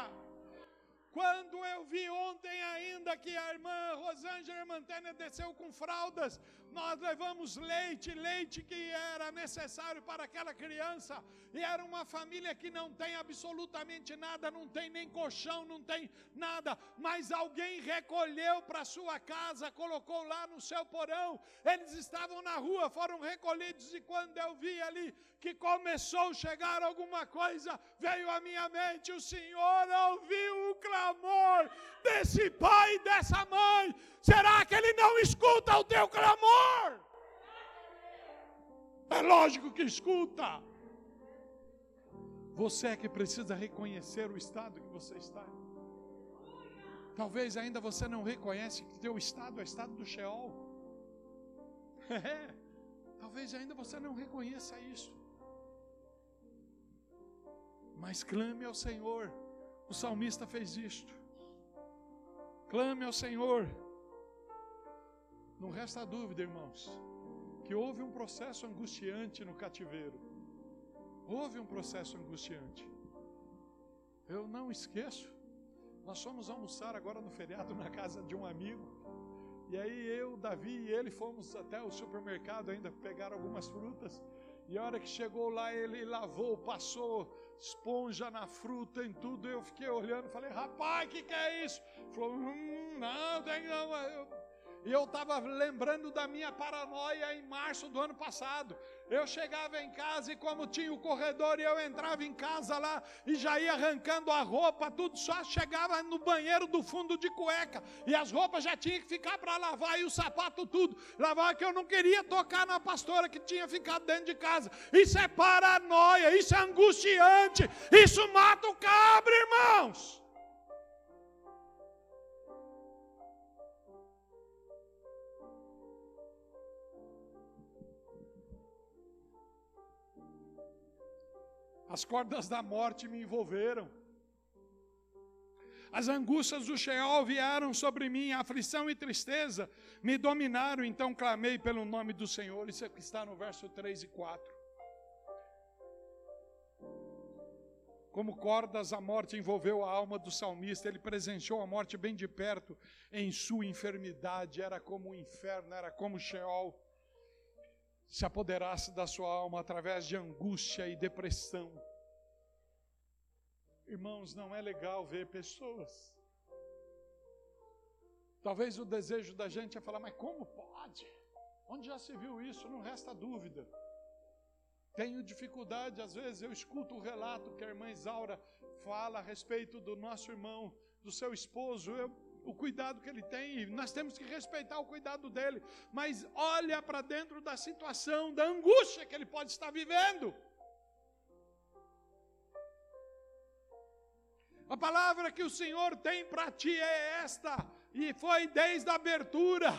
Quando eu vi ontem ainda que a irmã Rosângela Mantênia desceu com fraldas, nós levamos leite, leite que era necessário para aquela criança, e era uma família que não tem absolutamente nada, não tem nem colchão, não tem nada, mas alguém recolheu para sua casa, colocou lá no seu porão. Eles estavam na rua, foram recolhidos, e quando eu vi ali que começou a chegar alguma coisa, veio à minha mente: o Senhor ouviu o clamor desse pai e dessa mãe. Será que ele não escuta o teu clamor? É lógico que escuta. Você é que precisa reconhecer o estado que você está. Talvez ainda você não reconhece que teu estado é o estado do Sheol. É, talvez ainda você não reconheça isso mas clame ao Senhor. O salmista fez isto. Clame ao Senhor. Não resta dúvida, irmãos, que houve um processo angustiante no cativeiro. Houve um processo angustiante. Eu não esqueço. Nós fomos almoçar agora no feriado na casa de um amigo. E aí eu, Davi e ele fomos até o supermercado ainda pegar algumas frutas. E a hora que chegou lá, ele lavou, passou esponja na fruta, em tudo. Eu fiquei olhando, falei, rapaz, o que, que é isso? Falou, hum, não, tem não. Eu, e eu estava lembrando da minha paranoia em março do ano passado. Eu chegava em casa e como tinha o corredor eu entrava em casa lá e já ia arrancando a roupa, tudo só chegava no banheiro do fundo de cueca e as roupas já tinham que ficar para lavar e o sapato tudo. Lavar que eu não queria tocar na pastora que tinha ficado dentro de casa. Isso é paranoia, isso é angustiante, isso mata o cabra, irmãos. As cordas da morte me envolveram. As angústias do Sheol vieram sobre mim, aflição e tristeza me dominaram, então clamei pelo nome do Senhor. Isso aqui está no verso 3 e 4. Como cordas, a morte envolveu a alma do salmista. Ele presenciou a morte bem de perto em sua enfermidade. Era como o inferno, era como Sheol se apoderasse da sua alma através de angústia e depressão. Irmãos, não é legal ver pessoas. Talvez o desejo da gente é falar, mas como pode? Onde já se viu isso? Não resta dúvida. Tenho dificuldade, às vezes eu escuto o relato que a irmã Isaura fala a respeito do nosso irmão, do seu esposo. Eu o cuidado que ele tem, e nós temos que respeitar o cuidado dele, mas olha para dentro da situação, da angústia que ele pode estar vivendo. A palavra que o Senhor tem para ti é esta: e foi desde a abertura.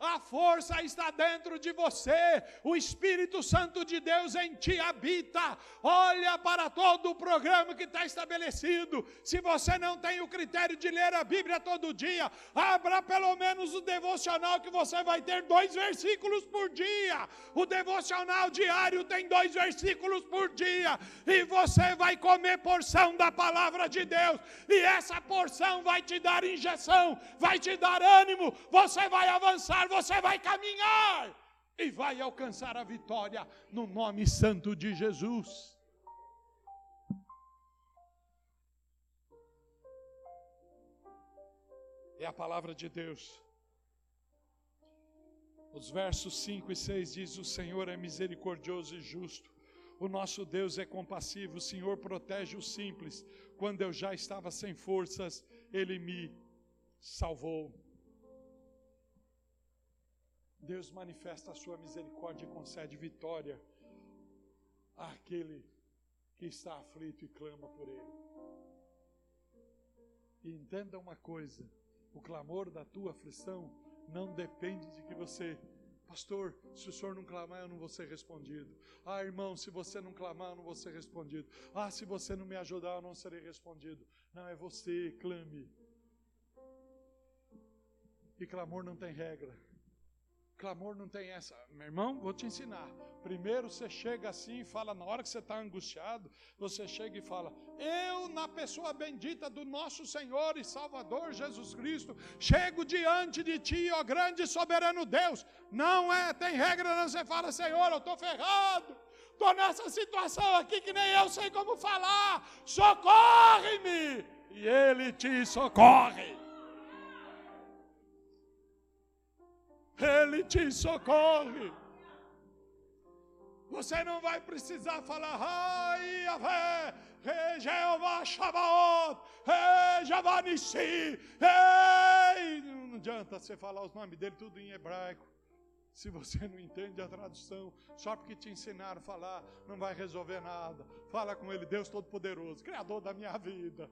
A força está dentro de você, o Espírito Santo de Deus em ti habita. Olha para todo o programa que está estabelecido. Se você não tem o critério de ler a Bíblia todo dia, abra pelo menos o devocional que você vai ter dois versículos por dia. O devocional diário tem dois versículos por dia, e você vai comer porção da palavra de Deus, e essa porção vai te dar injeção, vai vai te dar ânimo, você vai avançar, você vai caminhar e vai alcançar a vitória no nome santo de Jesus. É a palavra de Deus. Os versos 5 e 6 diz: O Senhor é misericordioso e justo. O nosso Deus é compassivo, o Senhor protege os simples. Quando eu já estava sem forças, Ele me salvou. Deus manifesta a sua misericórdia e concede vitória àquele que está aflito e clama por ele. E entenda uma coisa: o clamor da tua aflição não depende de que você, pastor, se o senhor não clamar, eu não vou ser respondido. Ah, irmão, se você não clamar, eu não vou ser respondido. Ah, se você não me ajudar, eu não serei respondido. Não, é você, clame. E clamor não tem regra. Clamor não tem essa. Meu irmão, vou te ensinar. Primeiro você chega assim e fala, na hora que você está angustiado, você chega e fala: Eu, na pessoa bendita do nosso Senhor e Salvador Jesus Cristo, chego diante de Ti, ó grande e soberano Deus. Não é, tem regra, não. Você fala, Senhor, eu estou ferrado. Estou nessa situação aqui que nem eu sei como falar. Socorre-me! E Ele te socorre. Ele te socorre. Você não vai precisar falar, ai, Yahvé, Jeová Shabaot, Jeová Nissi, ei. Não adianta você falar os nomes dele tudo em hebraico. Se você não entende a tradução, só porque te ensinaram a falar, não vai resolver nada. Fala com ele, Deus Todo-Poderoso, Criador da minha vida.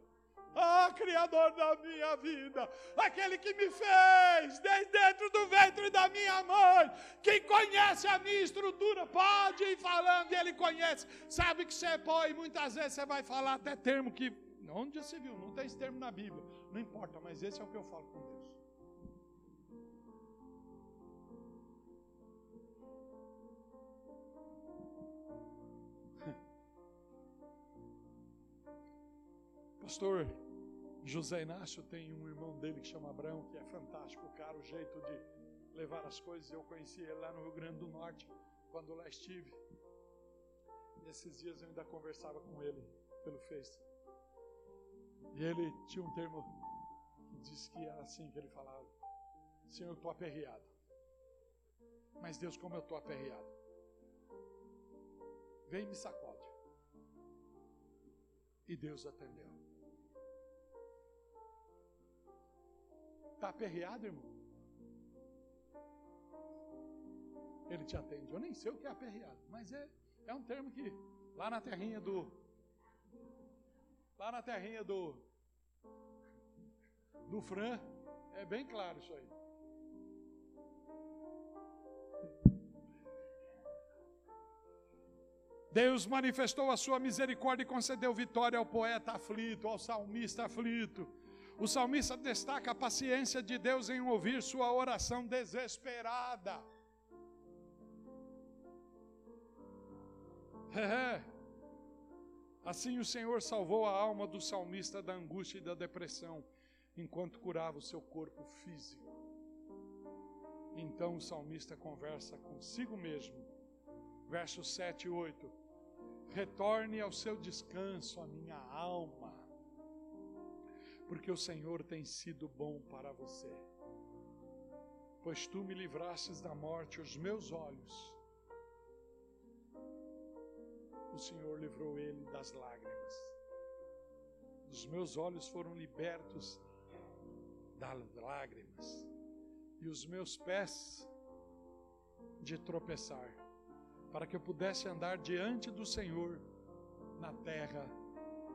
Ah, Criador da minha vida, aquele que me fez desde dentro do ventre da minha mãe, quem conhece a minha estrutura, pode ir falando, e Ele conhece. Sabe que você pode, muitas vezes você vai falar até termo que, onde você viu, não tem esse termo na Bíblia, não importa, mas esse é o que eu falo com Deus. Pastor José Inácio tem um irmão dele que chama Abraão, que é fantástico, cara, o jeito de levar as coisas. Eu conheci ele lá no Rio Grande do Norte, quando lá estive. E esses dias eu ainda conversava com ele pelo Face. E ele tinha um termo que diz que era assim que ele falava: Senhor, eu estou aperreado. Mas Deus, como eu estou aperreado. Vem e me sacode. E Deus atendeu. Está aperreado, irmão? Ele te atende. Eu nem sei o que é aperreado, mas é, é um termo que lá na terrinha do. Lá na terrinha do. Do Fran, é bem claro isso aí. Deus manifestou a sua misericórdia e concedeu vitória ao poeta aflito, ao salmista aflito. O salmista destaca a paciência de Deus em ouvir sua oração desesperada. É. Assim o Senhor salvou a alma do salmista da angústia e da depressão, enquanto curava o seu corpo físico. Então o salmista conversa consigo mesmo. Versos 7 e 8. Retorne ao seu descanso, a minha alma, porque o Senhor tem sido bom para você. Pois tu me livrastes da morte, os meus olhos. O Senhor livrou ele das lágrimas. Os meus olhos foram libertos das lágrimas, e os meus pés de tropeçar para que eu pudesse andar diante do Senhor na terra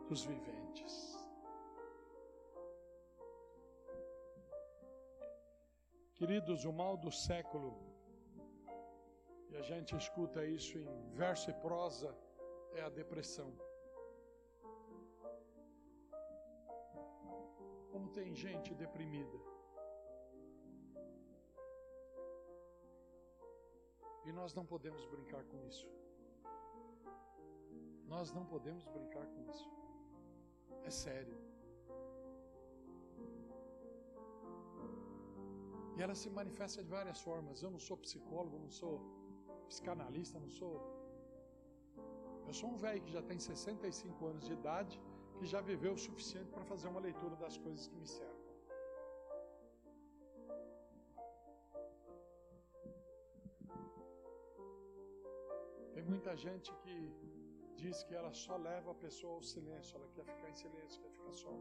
dos viventes. Queridos, o mal do século, e a gente escuta isso em verso e prosa, é a depressão. Como tem gente deprimida. E nós não podemos brincar com isso. Nós não podemos brincar com isso. É sério. E ela se manifesta de várias formas. Eu não sou psicólogo, não sou psicanalista, não sou. Eu sou um velho que já tem 65 anos de idade, que já viveu o suficiente para fazer uma leitura das coisas que me cercam. muita gente que diz que ela só leva a pessoa ao silêncio, ela quer ficar em silêncio, quer ficar só.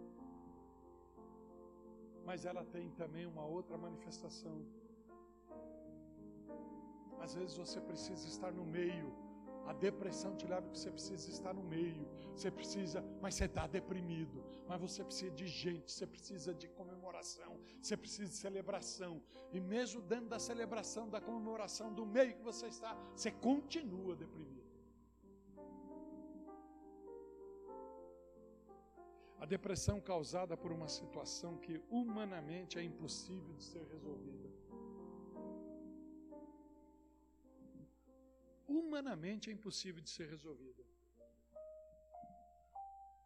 Mas ela tem também uma outra manifestação. Às vezes você precisa estar no meio a depressão te leva que você precisa estar no meio. Você precisa, mas você está deprimido. Mas você precisa de gente, você precisa de comemoração, você precisa de celebração. E mesmo dentro da celebração, da comemoração, do meio que você está, você continua deprimido. A depressão causada por uma situação que humanamente é impossível de ser resolvida. humanamente é impossível de ser resolvida.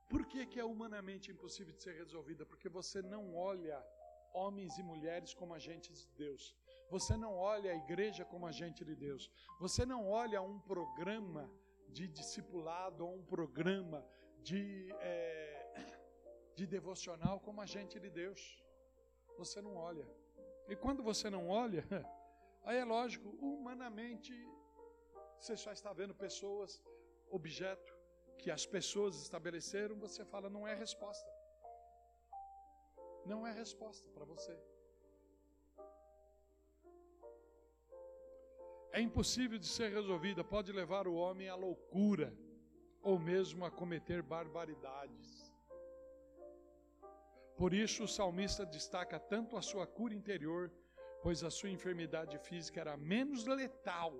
Por que, que é humanamente impossível de ser resolvida? Porque você não olha homens e mulheres como agentes de Deus. Você não olha a igreja como agente de Deus. Você não olha um programa de discipulado ou um programa de, é, de devocional como agente de Deus. Você não olha. E quando você não olha, aí é lógico, humanamente você só está vendo pessoas, objeto que as pessoas estabeleceram, você fala, não é resposta. Não é resposta para você. É impossível de ser resolvida, pode levar o homem à loucura, ou mesmo a cometer barbaridades. Por isso, o salmista destaca tanto a sua cura interior, pois a sua enfermidade física era menos letal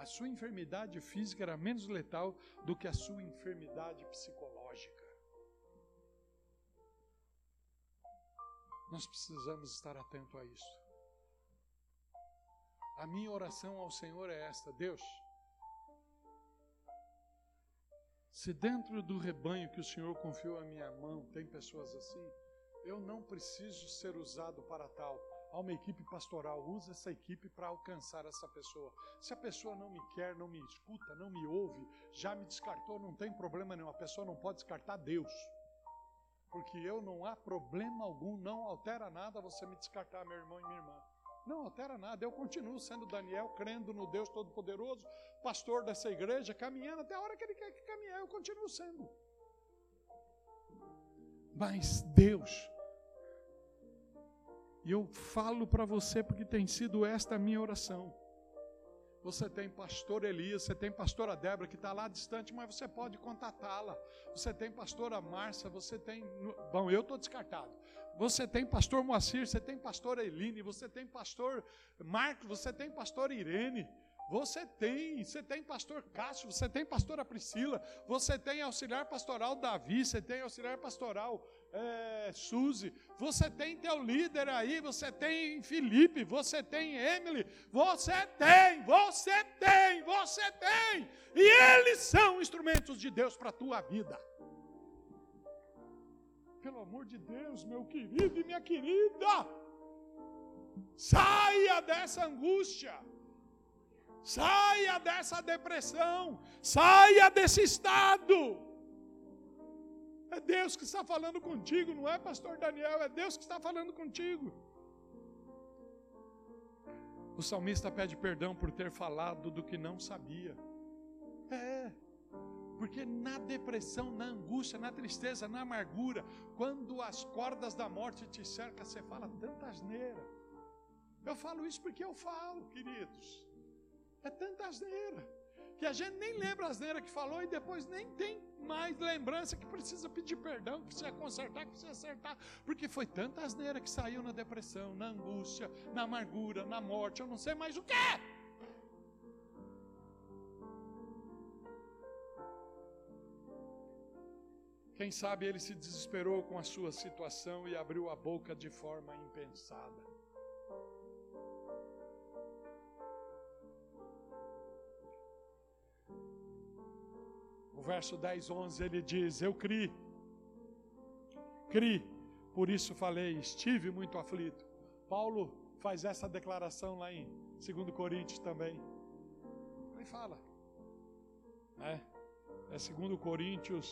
a sua enfermidade física era menos letal do que a sua enfermidade psicológica. Nós precisamos estar atento a isso. A minha oração ao Senhor é esta: Deus, se dentro do rebanho que o Senhor confiou à minha mão tem pessoas assim, eu não preciso ser usado para tal há uma equipe pastoral, usa essa equipe para alcançar essa pessoa. Se a pessoa não me quer, não me escuta, não me ouve, já me descartou, não tem problema nenhum. A pessoa não pode descartar Deus. Porque eu não há problema algum, não altera nada você me descartar, meu irmão e minha irmã. Não altera nada. Eu continuo sendo Daniel, crendo no Deus Todo-Poderoso, pastor dessa igreja, caminhando até a hora que ele quer que caminhar, eu continuo sendo. Mas Deus, e eu falo para você porque tem sido esta a minha oração. Você tem pastor Elias, você tem pastora Débora que está lá distante, mas você pode contatá-la. Você tem pastora Márcia, você tem. Bom, eu estou descartado. Você tem pastor Moacir, você tem pastora Eline, você tem pastor Marcos, você tem pastor Irene. Você tem, você tem pastor Cássio, você tem pastora Priscila, você tem auxiliar pastoral Davi, você tem auxiliar pastoral é, Suzy, você tem teu líder aí, você tem Felipe, você tem Emily, você tem, você tem, você tem, e eles são instrumentos de Deus para a tua vida. Pelo amor de Deus, meu querido e minha querida, saia dessa angústia. Saia dessa depressão, saia desse estado. É Deus que está falando contigo, não é pastor Daniel, é Deus que está falando contigo. O salmista pede perdão por ter falado do que não sabia. É, porque na depressão, na angústia, na tristeza, na amargura, quando as cordas da morte te cercam, você fala tanta asneira. Eu falo isso porque eu falo, queridos. É tanta asneira. Que a gente nem lembra a asneira que falou e depois nem tem mais lembrança que precisa pedir perdão, que precisa consertar, que precisa acertar. Porque foi tanta asneira que saiu na depressão, na angústia, na amargura, na morte, eu não sei mais o que. Quem sabe ele se desesperou com a sua situação e abriu a boca de forma impensada. o verso 10, 11, ele diz: Eu criei, criei, por isso falei, estive muito aflito. Paulo faz essa declaração lá em 2 Coríntios também. Ele fala, né? é, é 2 Coríntios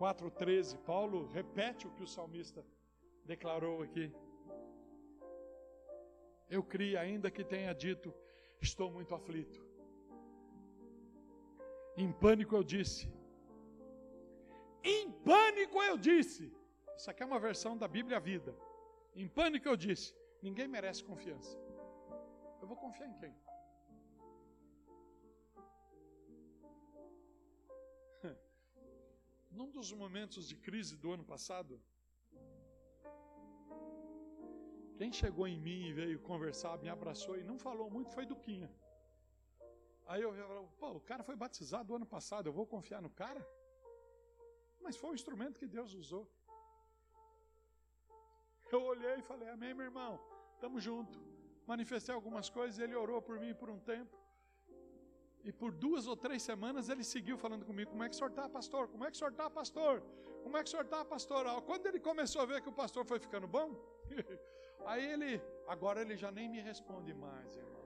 4,13. Paulo repete o que o salmista declarou aqui. Eu criei, ainda que tenha dito, estou muito aflito. Em pânico eu disse. Em pânico eu disse. Isso aqui é uma versão da Bíblia Vida. Em pânico eu disse: ninguém merece confiança. Eu vou confiar em quem? Num dos momentos de crise do ano passado, quem chegou em mim e veio conversar, me abraçou e não falou muito foi Duquinha. Aí eu falei, pô, o cara foi batizado ano passado, eu vou confiar no cara? Mas foi o instrumento que Deus usou. Eu olhei e falei, amém, meu irmão, estamos junto. Manifestei algumas coisas, ele orou por mim por um tempo. E por duas ou três semanas ele seguiu falando comigo: como é que o senhor está, pastor? Como é que o senhor está, pastor? Como é que o senhor está, pastor? Quando ele começou a ver que o pastor foi ficando bom, aí ele, agora ele já nem me responde mais, irmão.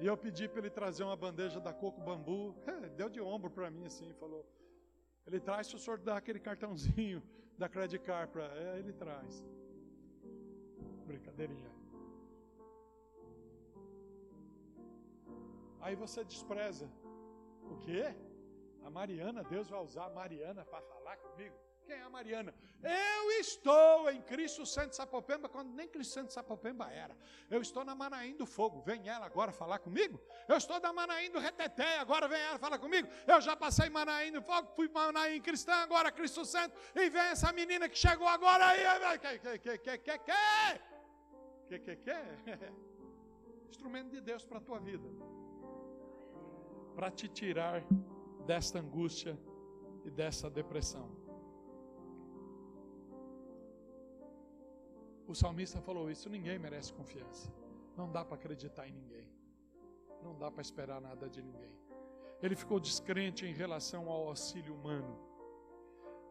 E eu pedi para ele trazer uma bandeja da Coco Bambu. Deu de ombro para mim assim, falou: Ele traz se o senhor dá aquele cartãozinho da Credit Card para. É, ele traz. Brincadeirinha. Aí você despreza. O quê? A Mariana, Deus vai usar a Mariana para falar comigo? Quem é a Mariana? Eu estou em Cristo Santo Sapopemba, quando nem Cristo Santo Sapopemba era. Eu estou na Manaim do Fogo, vem ela agora falar comigo? Eu estou na Manaim do Reteté, agora vem ela falar comigo? Eu já passei Manaim do Fogo, fui Manaim cristã, agora Cristo Santo, e vem essa menina que chegou agora aí. Que, que, que, que, que, que, que, que, Instrumento de Deus para a tua vida, para te tirar desta angústia e dessa depressão. O salmista falou isso: ninguém merece confiança. Não dá para acreditar em ninguém. Não dá para esperar nada de ninguém. Ele ficou descrente em relação ao auxílio humano.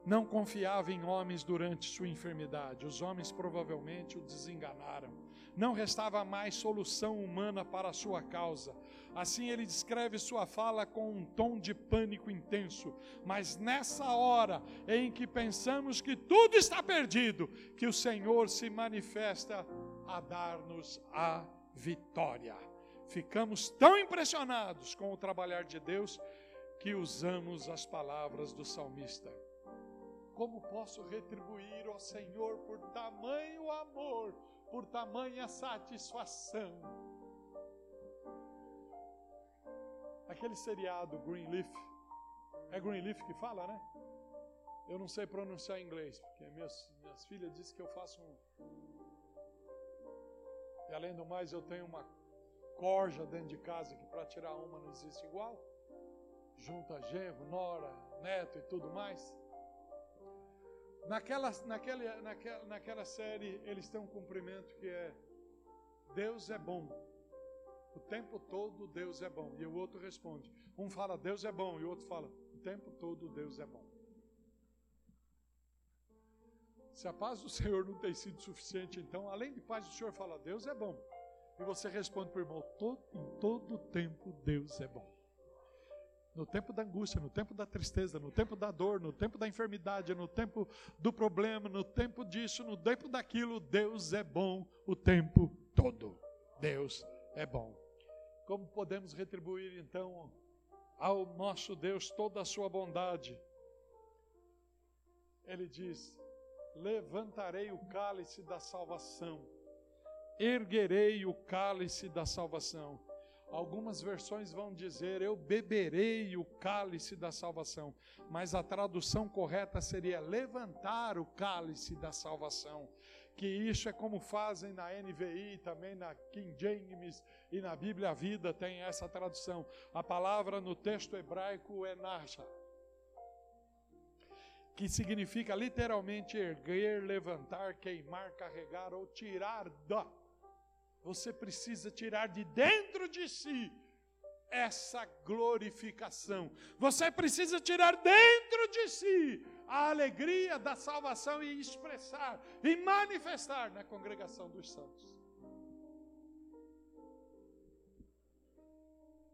Não confiava em homens durante sua enfermidade. Os homens provavelmente o desenganaram. Não restava mais solução humana para a sua causa. Assim ele descreve sua fala com um tom de pânico intenso. Mas nessa hora em que pensamos que tudo está perdido, que o Senhor se manifesta a dar-nos a vitória. Ficamos tão impressionados com o trabalhar de Deus que usamos as palavras do salmista. Como posso retribuir ao Senhor por tamanho amor, por tamanha satisfação? Aquele seriado Greenleaf, é Greenleaf que fala, né? Eu não sei pronunciar inglês, porque minhas, minhas filhas dizem que eu faço um. E além do mais, eu tenho uma corja dentro de casa que para tirar uma não existe igual. Junta genro, nora, neto e tudo mais. Naquela, naquela, naquela, naquela série, eles têm um cumprimento que é: Deus é bom. O tempo todo Deus é bom. E o outro responde. Um fala Deus é bom e o outro fala o tempo todo Deus é bom. Se a paz do Senhor não tem sido suficiente, então, além de paz, o Senhor fala Deus é bom. E você responde para o irmão: todo, em todo tempo Deus é bom. No tempo da angústia, no tempo da tristeza, no tempo da dor, no tempo da enfermidade, no tempo do problema, no tempo disso, no tempo daquilo, Deus é bom o tempo todo. Deus é bom. Como podemos retribuir então ao nosso Deus toda a sua bondade? Ele diz: Levantarei o cálice da salvação erguerei o cálice da salvação. Algumas versões vão dizer, eu beberei o cálice da salvação, mas a tradução correta seria levantar o cálice da salvação. Que isso é como fazem na NVI, também na King James e na Bíblia Vida tem essa tradução. A palavra no texto hebraico é nasha, que significa literalmente erguer, levantar, queimar, carregar ou tirar da você precisa tirar de dentro de si essa glorificação. Você precisa tirar dentro de si a alegria da salvação e expressar e manifestar na congregação dos santos.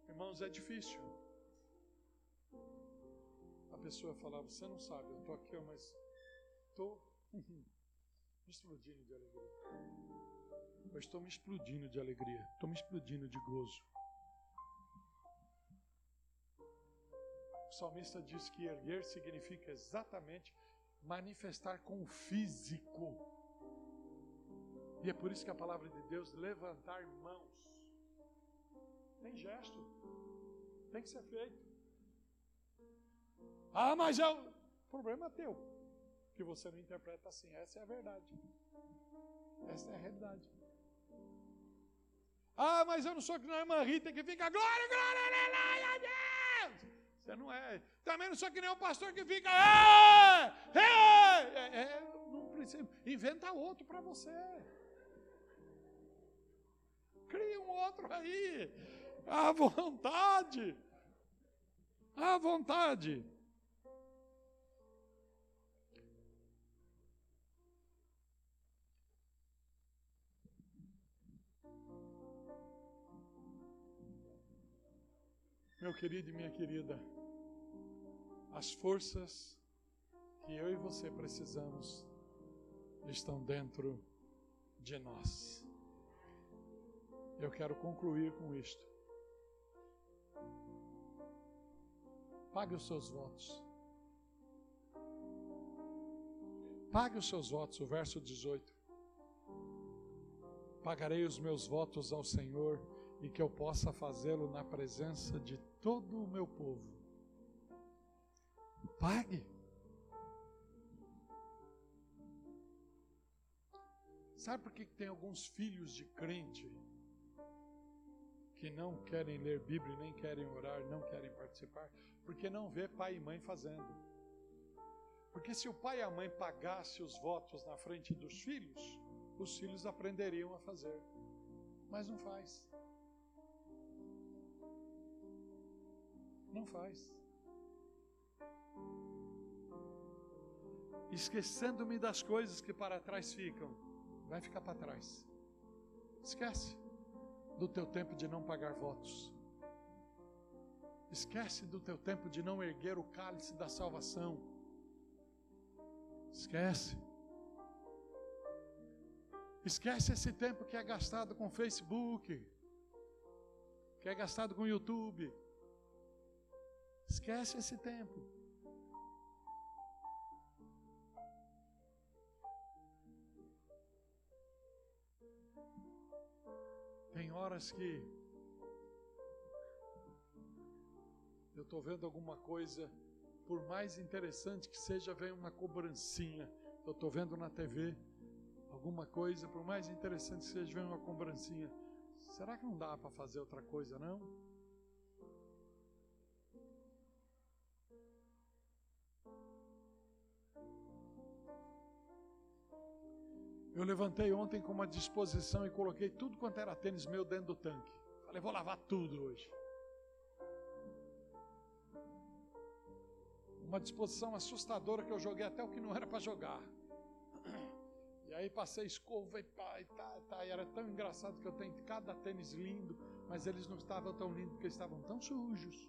Irmãos, é difícil. A pessoa falava, você não sabe, eu estou aqui, mas estou explodindo de alegria. Eu estou me explodindo de alegria, estou me explodindo de gozo. O salmista diz que erguer significa exatamente manifestar com o físico. E é por isso que a palavra de Deus, levantar mãos, tem gesto, tem que ser feito. Ah, mas é o problema teu, que você não interpreta assim. Essa é a verdade. Essa é a realidade. Ah, mas eu não sou que nem a irmã Rita que fica glória, glória, aleluia, Deus. Você não é. Também não sou que nem o pastor que fica. É, é, é, não precisa. Inventa outro para você. Cria um outro aí. À vontade. À vontade. Meu querido e minha querida, as forças que eu e você precisamos estão dentro de nós. Eu quero concluir com isto. Pague os seus votos. Pague os seus votos, o verso 18. Pagarei os meus votos ao Senhor e que eu possa fazê-lo na presença de todo o meu povo. Pague. Sabe por que tem alguns filhos de crente que não querem ler Bíblia, nem querem orar, não querem participar? Porque não vê pai e mãe fazendo. Porque se o pai e a mãe pagassem os votos na frente dos filhos, os filhos aprenderiam a fazer. Mas não faz. Não faz. Esquecendo-me das coisas que para trás ficam, vai ficar para trás. Esquece do teu tempo de não pagar votos. Esquece do teu tempo de não erguer o cálice da salvação. Esquece. Esquece esse tempo que é gastado com Facebook, que é gastado com YouTube. Esquece esse tempo. Tem horas que eu estou vendo alguma coisa, por mais interessante que seja, vem uma cobrancinha. Eu estou vendo na TV alguma coisa, por mais interessante que seja, vem uma cobrancinha. Será que não dá para fazer outra coisa, não? Eu levantei ontem com uma disposição e coloquei tudo quanto era tênis meu dentro do tanque. Falei, vou lavar tudo hoje. Uma disposição assustadora que eu joguei até o que não era para jogar. E aí passei escova e pá, e tá, tá, e era tão engraçado que eu tenho cada tênis lindo, mas eles não estavam tão lindos porque estavam tão sujos.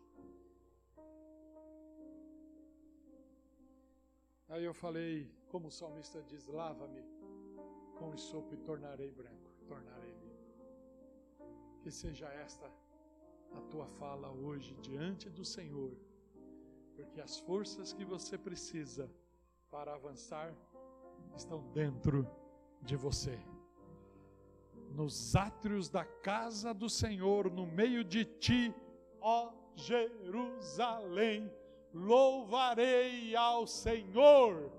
Aí eu falei, como o salmista diz, lava-me com sopo e tornarei branco, tornarei limpo. Que seja esta a tua fala hoje diante do Senhor, porque as forças que você precisa para avançar estão dentro de você. Nos átrios da casa do Senhor, no meio de ti, ó Jerusalém, louvarei ao Senhor.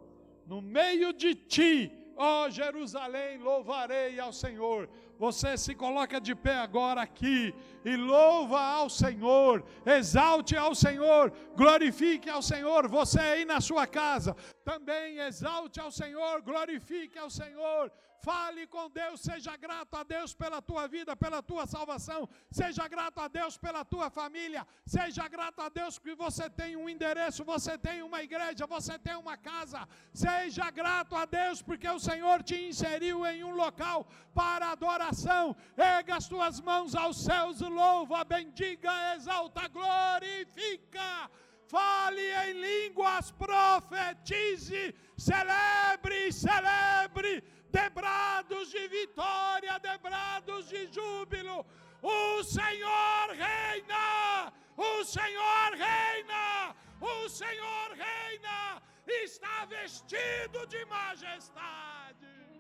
No meio de ti, Ó oh, Jerusalém, louvarei ao Senhor. Você se coloca de pé agora aqui e louva ao Senhor, exalte ao Senhor, glorifique ao Senhor. Você aí na sua casa, também exalte ao Senhor, glorifique ao Senhor. Fale com Deus, seja grato a Deus pela tua vida, pela tua salvação, seja grato a Deus pela tua família, seja grato a Deus porque você tem um endereço, você tem uma igreja, você tem uma casa. Seja grato a Deus porque o Senhor te inseriu em um local para adoração. Erga as tuas mãos aos céus, louva, bendiga, exalta, glorifica fale em línguas, profetize, celebre, celebre, debrados de vitória, debrados de júbilo. O Senhor reina, o Senhor reina, o Senhor reina, está vestido de majestade.